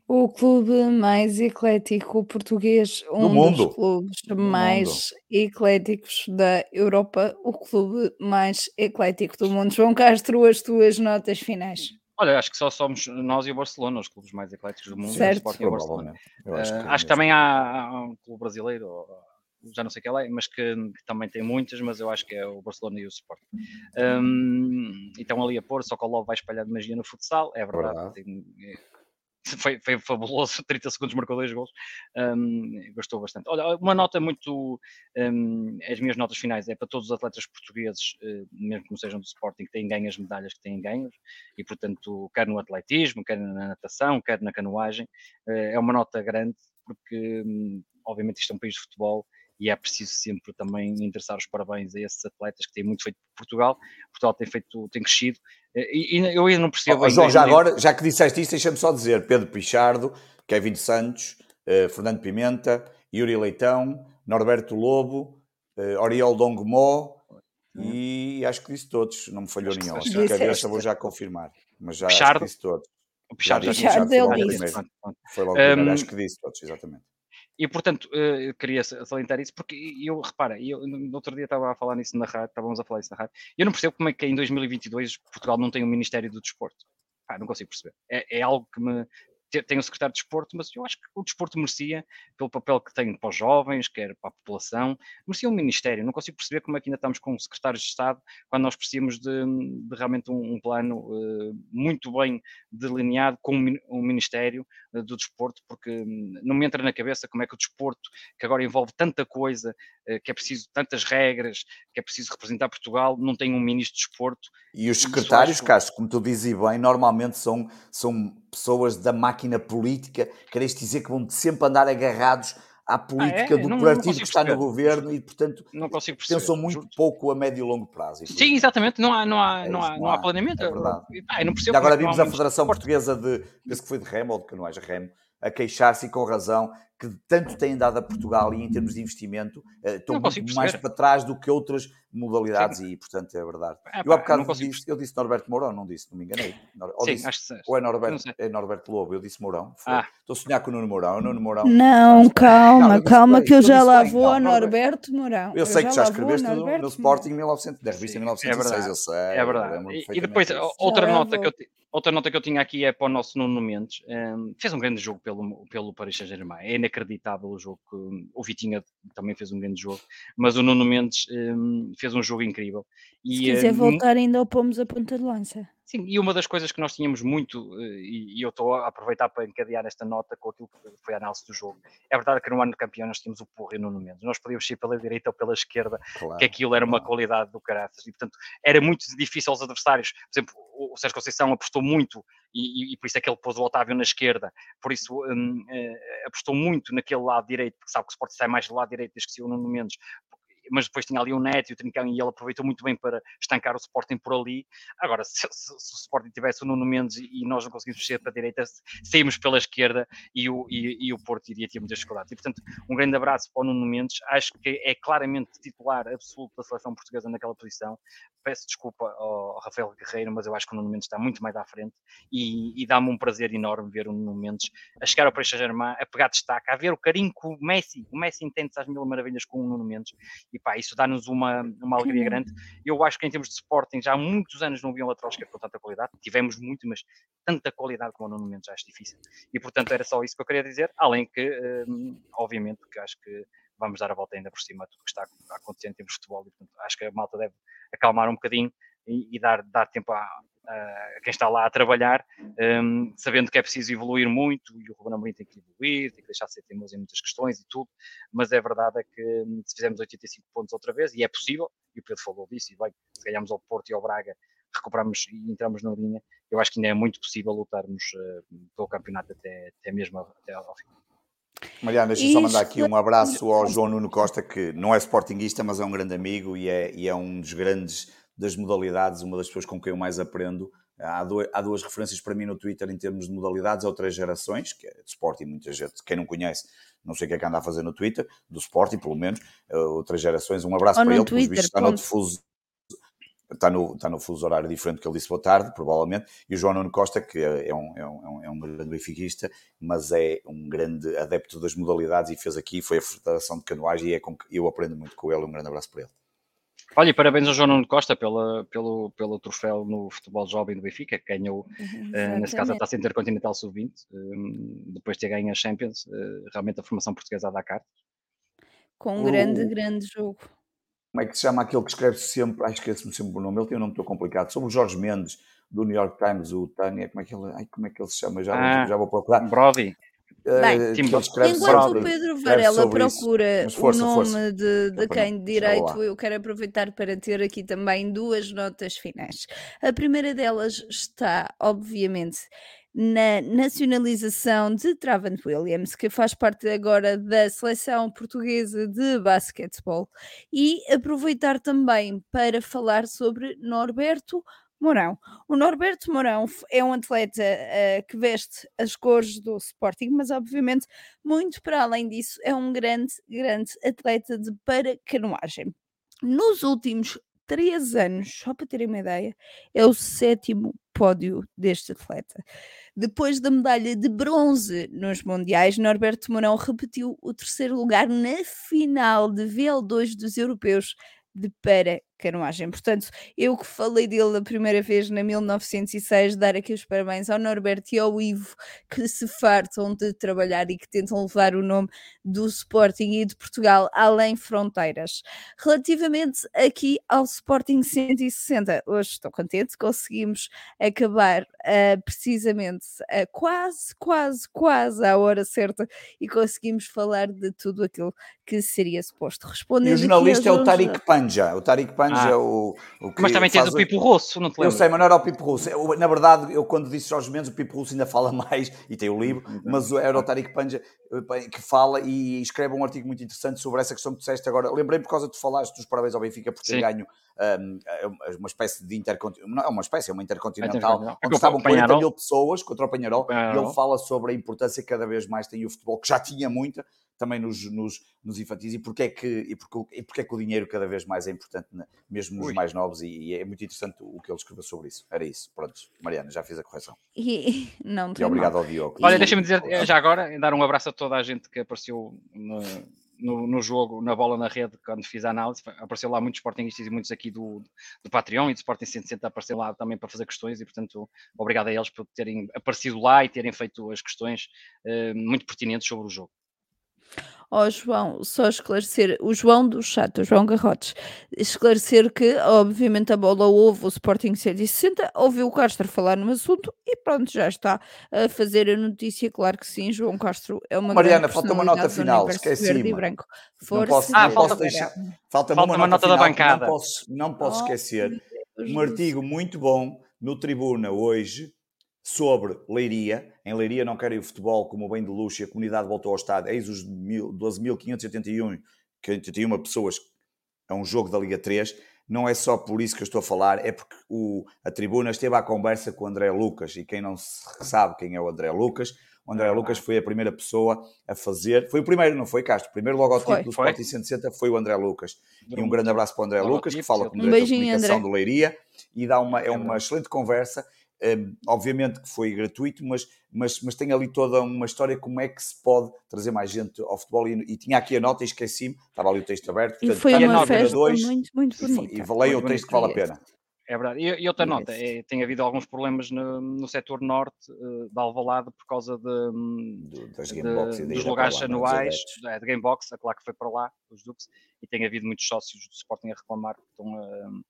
A: O clube mais eclético português, um
B: mundo.
A: dos clubes
B: Do
A: mais
B: mundo.
A: ecléticos da Europa, o clube mais eclético do mundo. João Castro, as tuas notas finais.
C: Olha, acho que só somos nós e o Barcelona, os clubes mais ecléticos do mundo. o
A: Certo.
C: Sporting e o Barcelona.
B: Eu acho
C: Eh,
B: que,
C: acho,
B: é
C: que também há, há um clube brasileiro, ou- já não sei qual é, mas que, que também tem muitas, mas eu acho que é o Barcelona e o Sporting. Hum, então ali a pôr, só que o Love vai espalhar de magia no futsal, é verdade. É- foi, foi fabuloso, [laughs] 30 segundos marcou dois gols, Hum, gostou bastante. Olha, uma nota muito, hum, as minhas notas finais é para todos os atletas portugueses, eh, mesmo que não sejam do Sporting, que têm ganho as medalhas que têm ganhos, e portanto, quer no atletismo, quer na natação, quer na canoagem, eh, é uma nota grande, porque hum, obviamente isto é um país de futebol e é preciso sempre também interessar os parabéns a esses atletas que têm muito feito por Portugal. Portugal tem feito, tem crescido, eh, e, e eu ainda não percebo.
B: Oh, João, já
C: 2000
B: agora, já que disseste isto, deixa-me só dizer: Pedro Pichardo, Kevin Santos, eh, Fernando Pimenta, Yuri Leitão, Norberto Lobo, eh, Oriol Dongomó e acho que disse todos, não me falhou
C: Acho
B: nenhum. que a cabeça
A: Disseste.
B: vou já confirmar, mas já
C: Pichardo.
B: disse todos.
C: O Pichardo já
B: Já primeiro,
C: Hum,
B: acho que disse todos, exatamente.
C: E portanto, eu queria sa- salientar isso porque eu, repara, eu no outro dia estava a falar nisso na rádio, estávamos a falar isso na rádio, eu não percebo como é que em 2022 Portugal não tem um Ministério do Desporto. Ah, não consigo perceber. É, é algo que me. te- Tem o secretário de desporto, mas eu acho que o desporto merecia, pelo papel que tem para os jovens, quer para a população, merecia um ministério. Não consigo perceber como é que ainda estamos com secretários de Estado quando nós precisamos de, de realmente um, um plano eh, muito bem delineado com um, um ministério do desporto, porque hum, não me entra na cabeça como é que o desporto, que agora envolve tanta coisa, eh, que é preciso tantas regras, que é preciso representar Portugal, não tem um ministro de desporto.
B: E os secretários,
C: acho-
B: Castro, como tu dizes bem, normalmente são, são pessoas da máquina política, queres dizer que vão sempre andar agarrados à política
C: é?
B: do
C: Não- não
B: partido
C: consigo
B: que está no governo e, portanto,
C: Não
B: pensam muito
C: juro.
B: pouco a médio e longo prazo.
C: Sim, exatamente, não há, não há,
B: É
C: não há,
B: não
C: não há
B: há,
C: planeamento.
B: é verdade.
C: Ah, não percebo
B: agora
C: é não
B: vimos a Federação Portuguesa de, penso que foi de Remo ou de Canoais, a Remo, a queixar-se e com razão que tanto têm dado a Portugal e em termos de investimento eh, estão muito mais para trás do que outras modalidades e, portanto, é verdade.
C: Ah,
B: eu há bocado disse, eu disse Norberto Mourão, não disse, não me enganei. Nor- ou,
C: Sim,
B: disse-
C: que
B: ou é Norberto,
C: sei.
B: é Norberto Lobo, eu disse Mourão.
C: Ah.
B: Estou a sonhar com o Nuno Mourão, o Nuno Mourão.
A: Não,
B: Não,
A: calma,
B: eu
A: calma, que eu
B: eu
A: já lá vou a
B: Norberto-
A: Mourão.
B: Eu sei que já
A: vou a
B: escreveste no, no. Sporting em 1900, da revista em
C: Sim,
B: 1906,
C: é verdade.
B: eu sei.
C: É verdade. E, e depois, outra
A: Já
C: nota, que eu, outra nota que eu tinha aqui é para o nosso Nuno Mendes. Hum, fez um grande jogo pelo, pelo Paris Saint-Germain. É inacreditável o jogo. Que, o Vitinha também fez um grande jogo. Mas o Nuno Mendes hum, fez um jogo incrível.
A: Se
C: E,
A: quiser
C: hum,
A: voltar, ainda o pomos a ponta de lança.
C: Sim, e uma das coisas que nós tínhamos muito, eh, e, eu estou a aproveitar para encadear esta nota com aquilo que foi a análise do jogo. É verdade que no ano de campeão nós tínhamos o Porro e o Nuno Mendes. Nós podíamos ir pela direita ou pela esquerda,
B: Claro,
C: que aquilo era uma qualidade do caraças. E, portanto, era muito difícil aos adversários. Por exemplo, o Sérgio Conceição apostou muito, e, e- por isso é que ele pôs o Otávio na esquerda. Por isso, hum, eh, apostou muito naquele lado direito, porque sabe que o Sport sai mais do lado direito desde que se o Nuno Mendes. Mas depois tinha ali o Neto e o Trincão, e ele aproveitou muito bem para estancar o Sporting por ali. Agora, [laughs] se, se- se o Sporting tivesse o Nuno Mendes e nós não conseguimos mexer para a direita, saímos pela esquerda e o, e, e o Porto iria ter muitas dificuldades. E, portanto, um grande abraço para o Nuno Mendes. Acho que é claramente titular absoluto da seleção portuguesa naquela posição. Peço desculpa ao Rafael Guerreiro, mas eu acho que o Nuno Mendes está muito mais à frente e, e dá-me um prazer enorme ver o Nuno Mendes a chegar ao Paris Saint-Germain, a pegar destaque, a ver o carinho que o Messi, o Messi entende-se às mil maravilhas com o Nuno Mendes e pá, isso dá-nos uma, uma alegria
A: bom.
C: grande. Eu acho que em termos de Sporting já há muitos anos não havia um lateral esquerdo com tanta qualidade, tivemos muito, mas tanta qualidade como o Nuno Mendes já acho difícil. E portanto era só isso que eu queria dizer, além que, hum, obviamente, que acho que vamos dar a volta ainda por cima a tudo o que está a acontecer em termos de futebol e portanto acho que a malta deve acalmar um bocadinho e, e dar, dar tempo a, a, quem está lá a trabalhar, um, sabendo que é preciso evoluir muito e o Ruben Amorim tem que evoluir, tem que deixar de ser teimoso em muitas questões e tudo, mas é verdade é que hum, se fizermos 85 pontos outra vez, e é possível, e o Pedro falou disso, e vai, se ganhamos ao Porto e ao Braga, recuperamos e entramos na linha, eu acho que ainda é muito possível lutarmos uh, pelo campeonato até, até mesmo até ao fim.
B: Mariana, deixa-me só mandar aqui um abraço ao João Nuno Costa, que não é sportinguista, mas é um grande amigo e é, e é um dos grandes das modalidades, uma das pessoas com quem eu mais aprendo. Há, dois, há duas referências para mim no Twitter em termos de modalidades, ou três gerações, que é de Sporting, muita gente, quem não conhece, não sei o que é que anda a fazer no Twitter, do Sporting pelo menos, outras gerações, um abraço ou para ele, Twitter, está no difuso está no, está no fuso horário diferente que ele disse boa tarde, provavelmente, e o João Nuno Costa, que é um, é um, é um é grande benfiquista, mas é um grande adepto das modalidades e fez aqui, foi a Federação de Canoagem e é com que eu aprendo muito com ele, um grande abraço para ele.
C: Olha, e parabéns ao João Nuno Costa pela, pelo, pelo troféu no futebol jovem do Benfica, que ganhou, [laughs] uh, nesse caso, a Taça Intercontinental Sub-20, uh, depois de ter ganho a Champions, uh, realmente a formação portuguesa a Dakar.
A: Com um grande, grande jogo
B: como é que se chama aquele que escreve sempre, ai esqueço-me sempre o nome, ele tem um nome tão complicado, sobre o Jorge Mendes, do New York Times, o Tânia, como é que ele, ai, como é que ele se chama? Já, ah, já vou procurar.
C: Brody.
A: Eh, Bem, enquanto o Pedro Varela procura força, o nome força. de, de quem de direito, eu quero aproveitar para ter aqui também duas notas finais. A primeira delas está, obviamente, na nacionalização de Travan Williams, que faz parte agora da seleção portuguesa de basquetebol, e aproveitar também para falar sobre Norberto Mourão. O Norberto Mourão é um atleta uh, que veste as cores do Sporting, mas obviamente, muito para além disso, é um grande, grande atleta de paracanoagem. Nos últimos três anos, só para terem uma ideia, é o sétimo pódio deste atleta. Depois da medalha de bronze nos Mundiais, Norberto Mourão repetiu o terceiro lugar na final de VL2 dos europeus de para canoagem. Portanto, eu que falei dele a primeira vez na 1906, dar aqui os parabéns ao Norberto e ao Ivo que se fartam de trabalhar e que tentam levar o nome do Sporting e de Portugal além fronteiras. Relativamente aqui ao Sporting 160, hoje estou contente, conseguimos acabar uh, precisamente uh, quase, quase, quase à hora certa e conseguimos falar de tudo aquilo que seria suposto responder.
B: E o jornalista é o Tariq Panja, o Tariq Panja ah. é o, o
C: Mas também tens o Pipo Russo, não te lembro?
B: Eu sei, mas não era o Pipo Russo. Eu, na verdade, eu quando disse Jorge Mendes, o Pipo Russo ainda fala [laughs] mais, e tem o livro, uhum. mas era o Tariq Panja eh, que fala e escreve um artigo muito interessante sobre essa questão que disseste agora. Lembrei por causa de falaste dos parabéns ao Benfica por ter Sim. ganho um, é uma espécie de intercontinental, não é uma espécie, é uma intercontinental, é onde estavam 40 mil pessoas contra o Panharol, e ele fala sobre a importância que cada vez mais tem o futebol, que já tinha muita, também nos, nos, nos infantis, e porque, é que, e, porque, e porque é que o dinheiro cada vez mais é importante, mesmo nos Ui. mais novos, e, e, é muito interessante o que ele escreveu sobre isso. Era isso, pronto, Mariana, já fiz a correção.
A: E, [laughs] não
B: e obrigado mal. ao Diogo.
C: Olha, deixa-me dizer, já agora, dar um abraço a toda a gente que apareceu no, no, no, jogo, na bola na rede, quando fiz a análise, apareceu lá muitos Sportingistas e muitos aqui do, do Patreon e do Sporting 160 apareceram lá também para fazer questões e, portanto, obrigado a eles por terem aparecido lá e terem feito as questões uh, muito pertinentes sobre o jogo.
A: Ó oh, João, só esclarecer, o João do chat, o João Garrotes, esclarecer que, obviamente, a bola ouve o Sporting 160, ouviu o Castro falar no assunto e pronto, já está a fazer a notícia. Claro que sim, João Castro é uma
B: Mariana, falta uma nota final, esqueci.
A: Força, posso,
C: ah, falta, deixar, falta, falta, uma, uma nota, nota da bancada.
B: Não posso, não posso oh, esquecer um artigo muito bom no Tribuna hoje sobre Leiria. Em Leiria não querem o futebol como o bem de luxo e a comunidade voltou ao estado. Eis os 12.581 81 pessoas a um jogo da Liga 3. Não é só por isso que eu estou a falar, é porque o, a tribuna esteve à conversa com o André Lucas. E quem não sabe quem é o André Lucas, o André Lucas foi a primeira pessoa a fazer. Foi o primeiro, não foi, Castro? O primeiro logotipo foi, do foi. Sporting 160 foi o André Lucas. E um grande abraço para o André Lucas, que fala com o diretor de comunicação André. do Leiria e dá uma, é uma excelente conversa um, obviamente que foi gratuito, mas, mas, mas tem ali toda uma história como é que se pode trazer mais gente ao futebol. E, e tinha aqui a nota e esqueci-me, estava ali o texto aberto.
A: Portanto, e foi uma festa dois, muito, muito bonita.
B: E, e valeu o texto que vale a pena.
C: É verdade. E, e outra nota, é, tem havido alguns problemas no, no setor norte uh, da Alvalade por causa de,
B: Do, das de,
C: dos lugares anuais, é, de Gamebox, a claro que foi para lá, os Dukes, e tem havido muitos sócios do Sporting a reclamar que estão. Uh,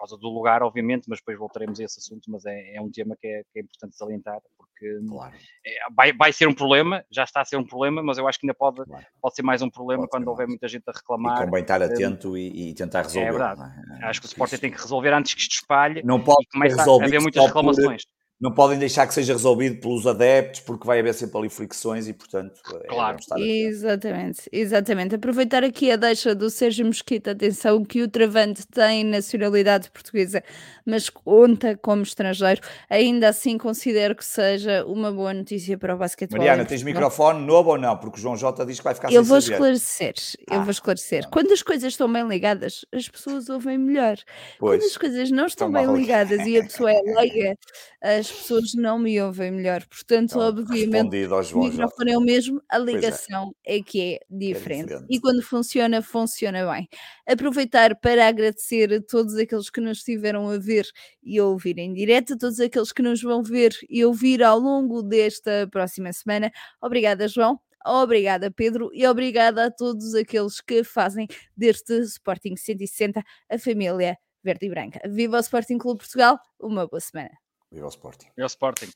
C: causa do lugar, obviamente, mas depois voltaremos a esse assunto, mas é, é um tema que é, que é, importante salientar, porque claro. é, vai, vai ser um problema, já está a ser um problema, mas eu acho que ainda pode, claro. pode ser mais um problema pode quando houver muita gente a reclamar.
B: E convém estar atento e, e, tentar resolver. É
C: verdade. É? Acho que o Sporting tem que resolver antes que isto espalhe
B: não pode
C: e a haver muitas reclamações. Por
B: não podem deixar que seja resolvido pelos adeptos, porque vai haver sempre ali fricções e, portanto,
C: é claro.
A: É exatamente, exatamente. Aproveitar aqui a deixa do Sérgio Mosquita, atenção que o Travante tem nacionalidade portuguesa, mas conta como estrangeiro. Ainda assim, considero que seja uma boa notícia para o basquetebol.
B: Mariana, tens microfone novo ou não? Porque o João Jota diz que vai ficar
A: eu
B: sem
A: vou saber. esclarecer, ah, eu vou esclarecer. Não. Quando as coisas estão bem ligadas, as pessoas ouvem melhor. Pois, Quando as coisas não estão bem ligadas e a pessoa é leiga, [laughs] as as pessoas não me ouvem melhor. Portanto, então, obviamente, o microfone é o mesmo, a é. ligação é. é. que é diferente. é diferente. E quando funciona, funciona bem. Aproveitar para agradecer a todos aqueles que nos estiveram a ver e a ouvir em direto, a todos aqueles que nos vão ver e ouvir ao longo desta próxima semana. Obrigada, João. Obrigada, Pedro, e obrigada a todos aqueles que fazem deste Sporting 160 a família verde e branca. Viva o Sporting Clube Portugal, uma boa semana.
B: Viva o Sporting.
C: Viva o Sporting.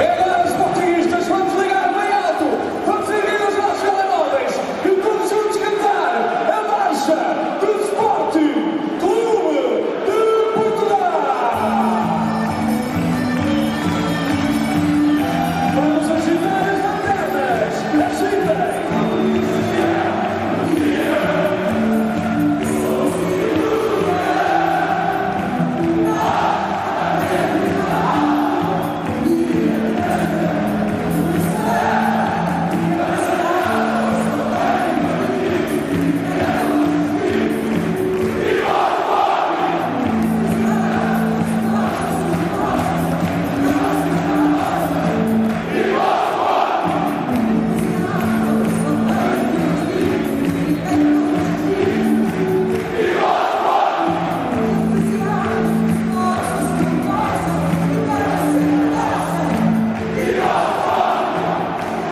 D: É,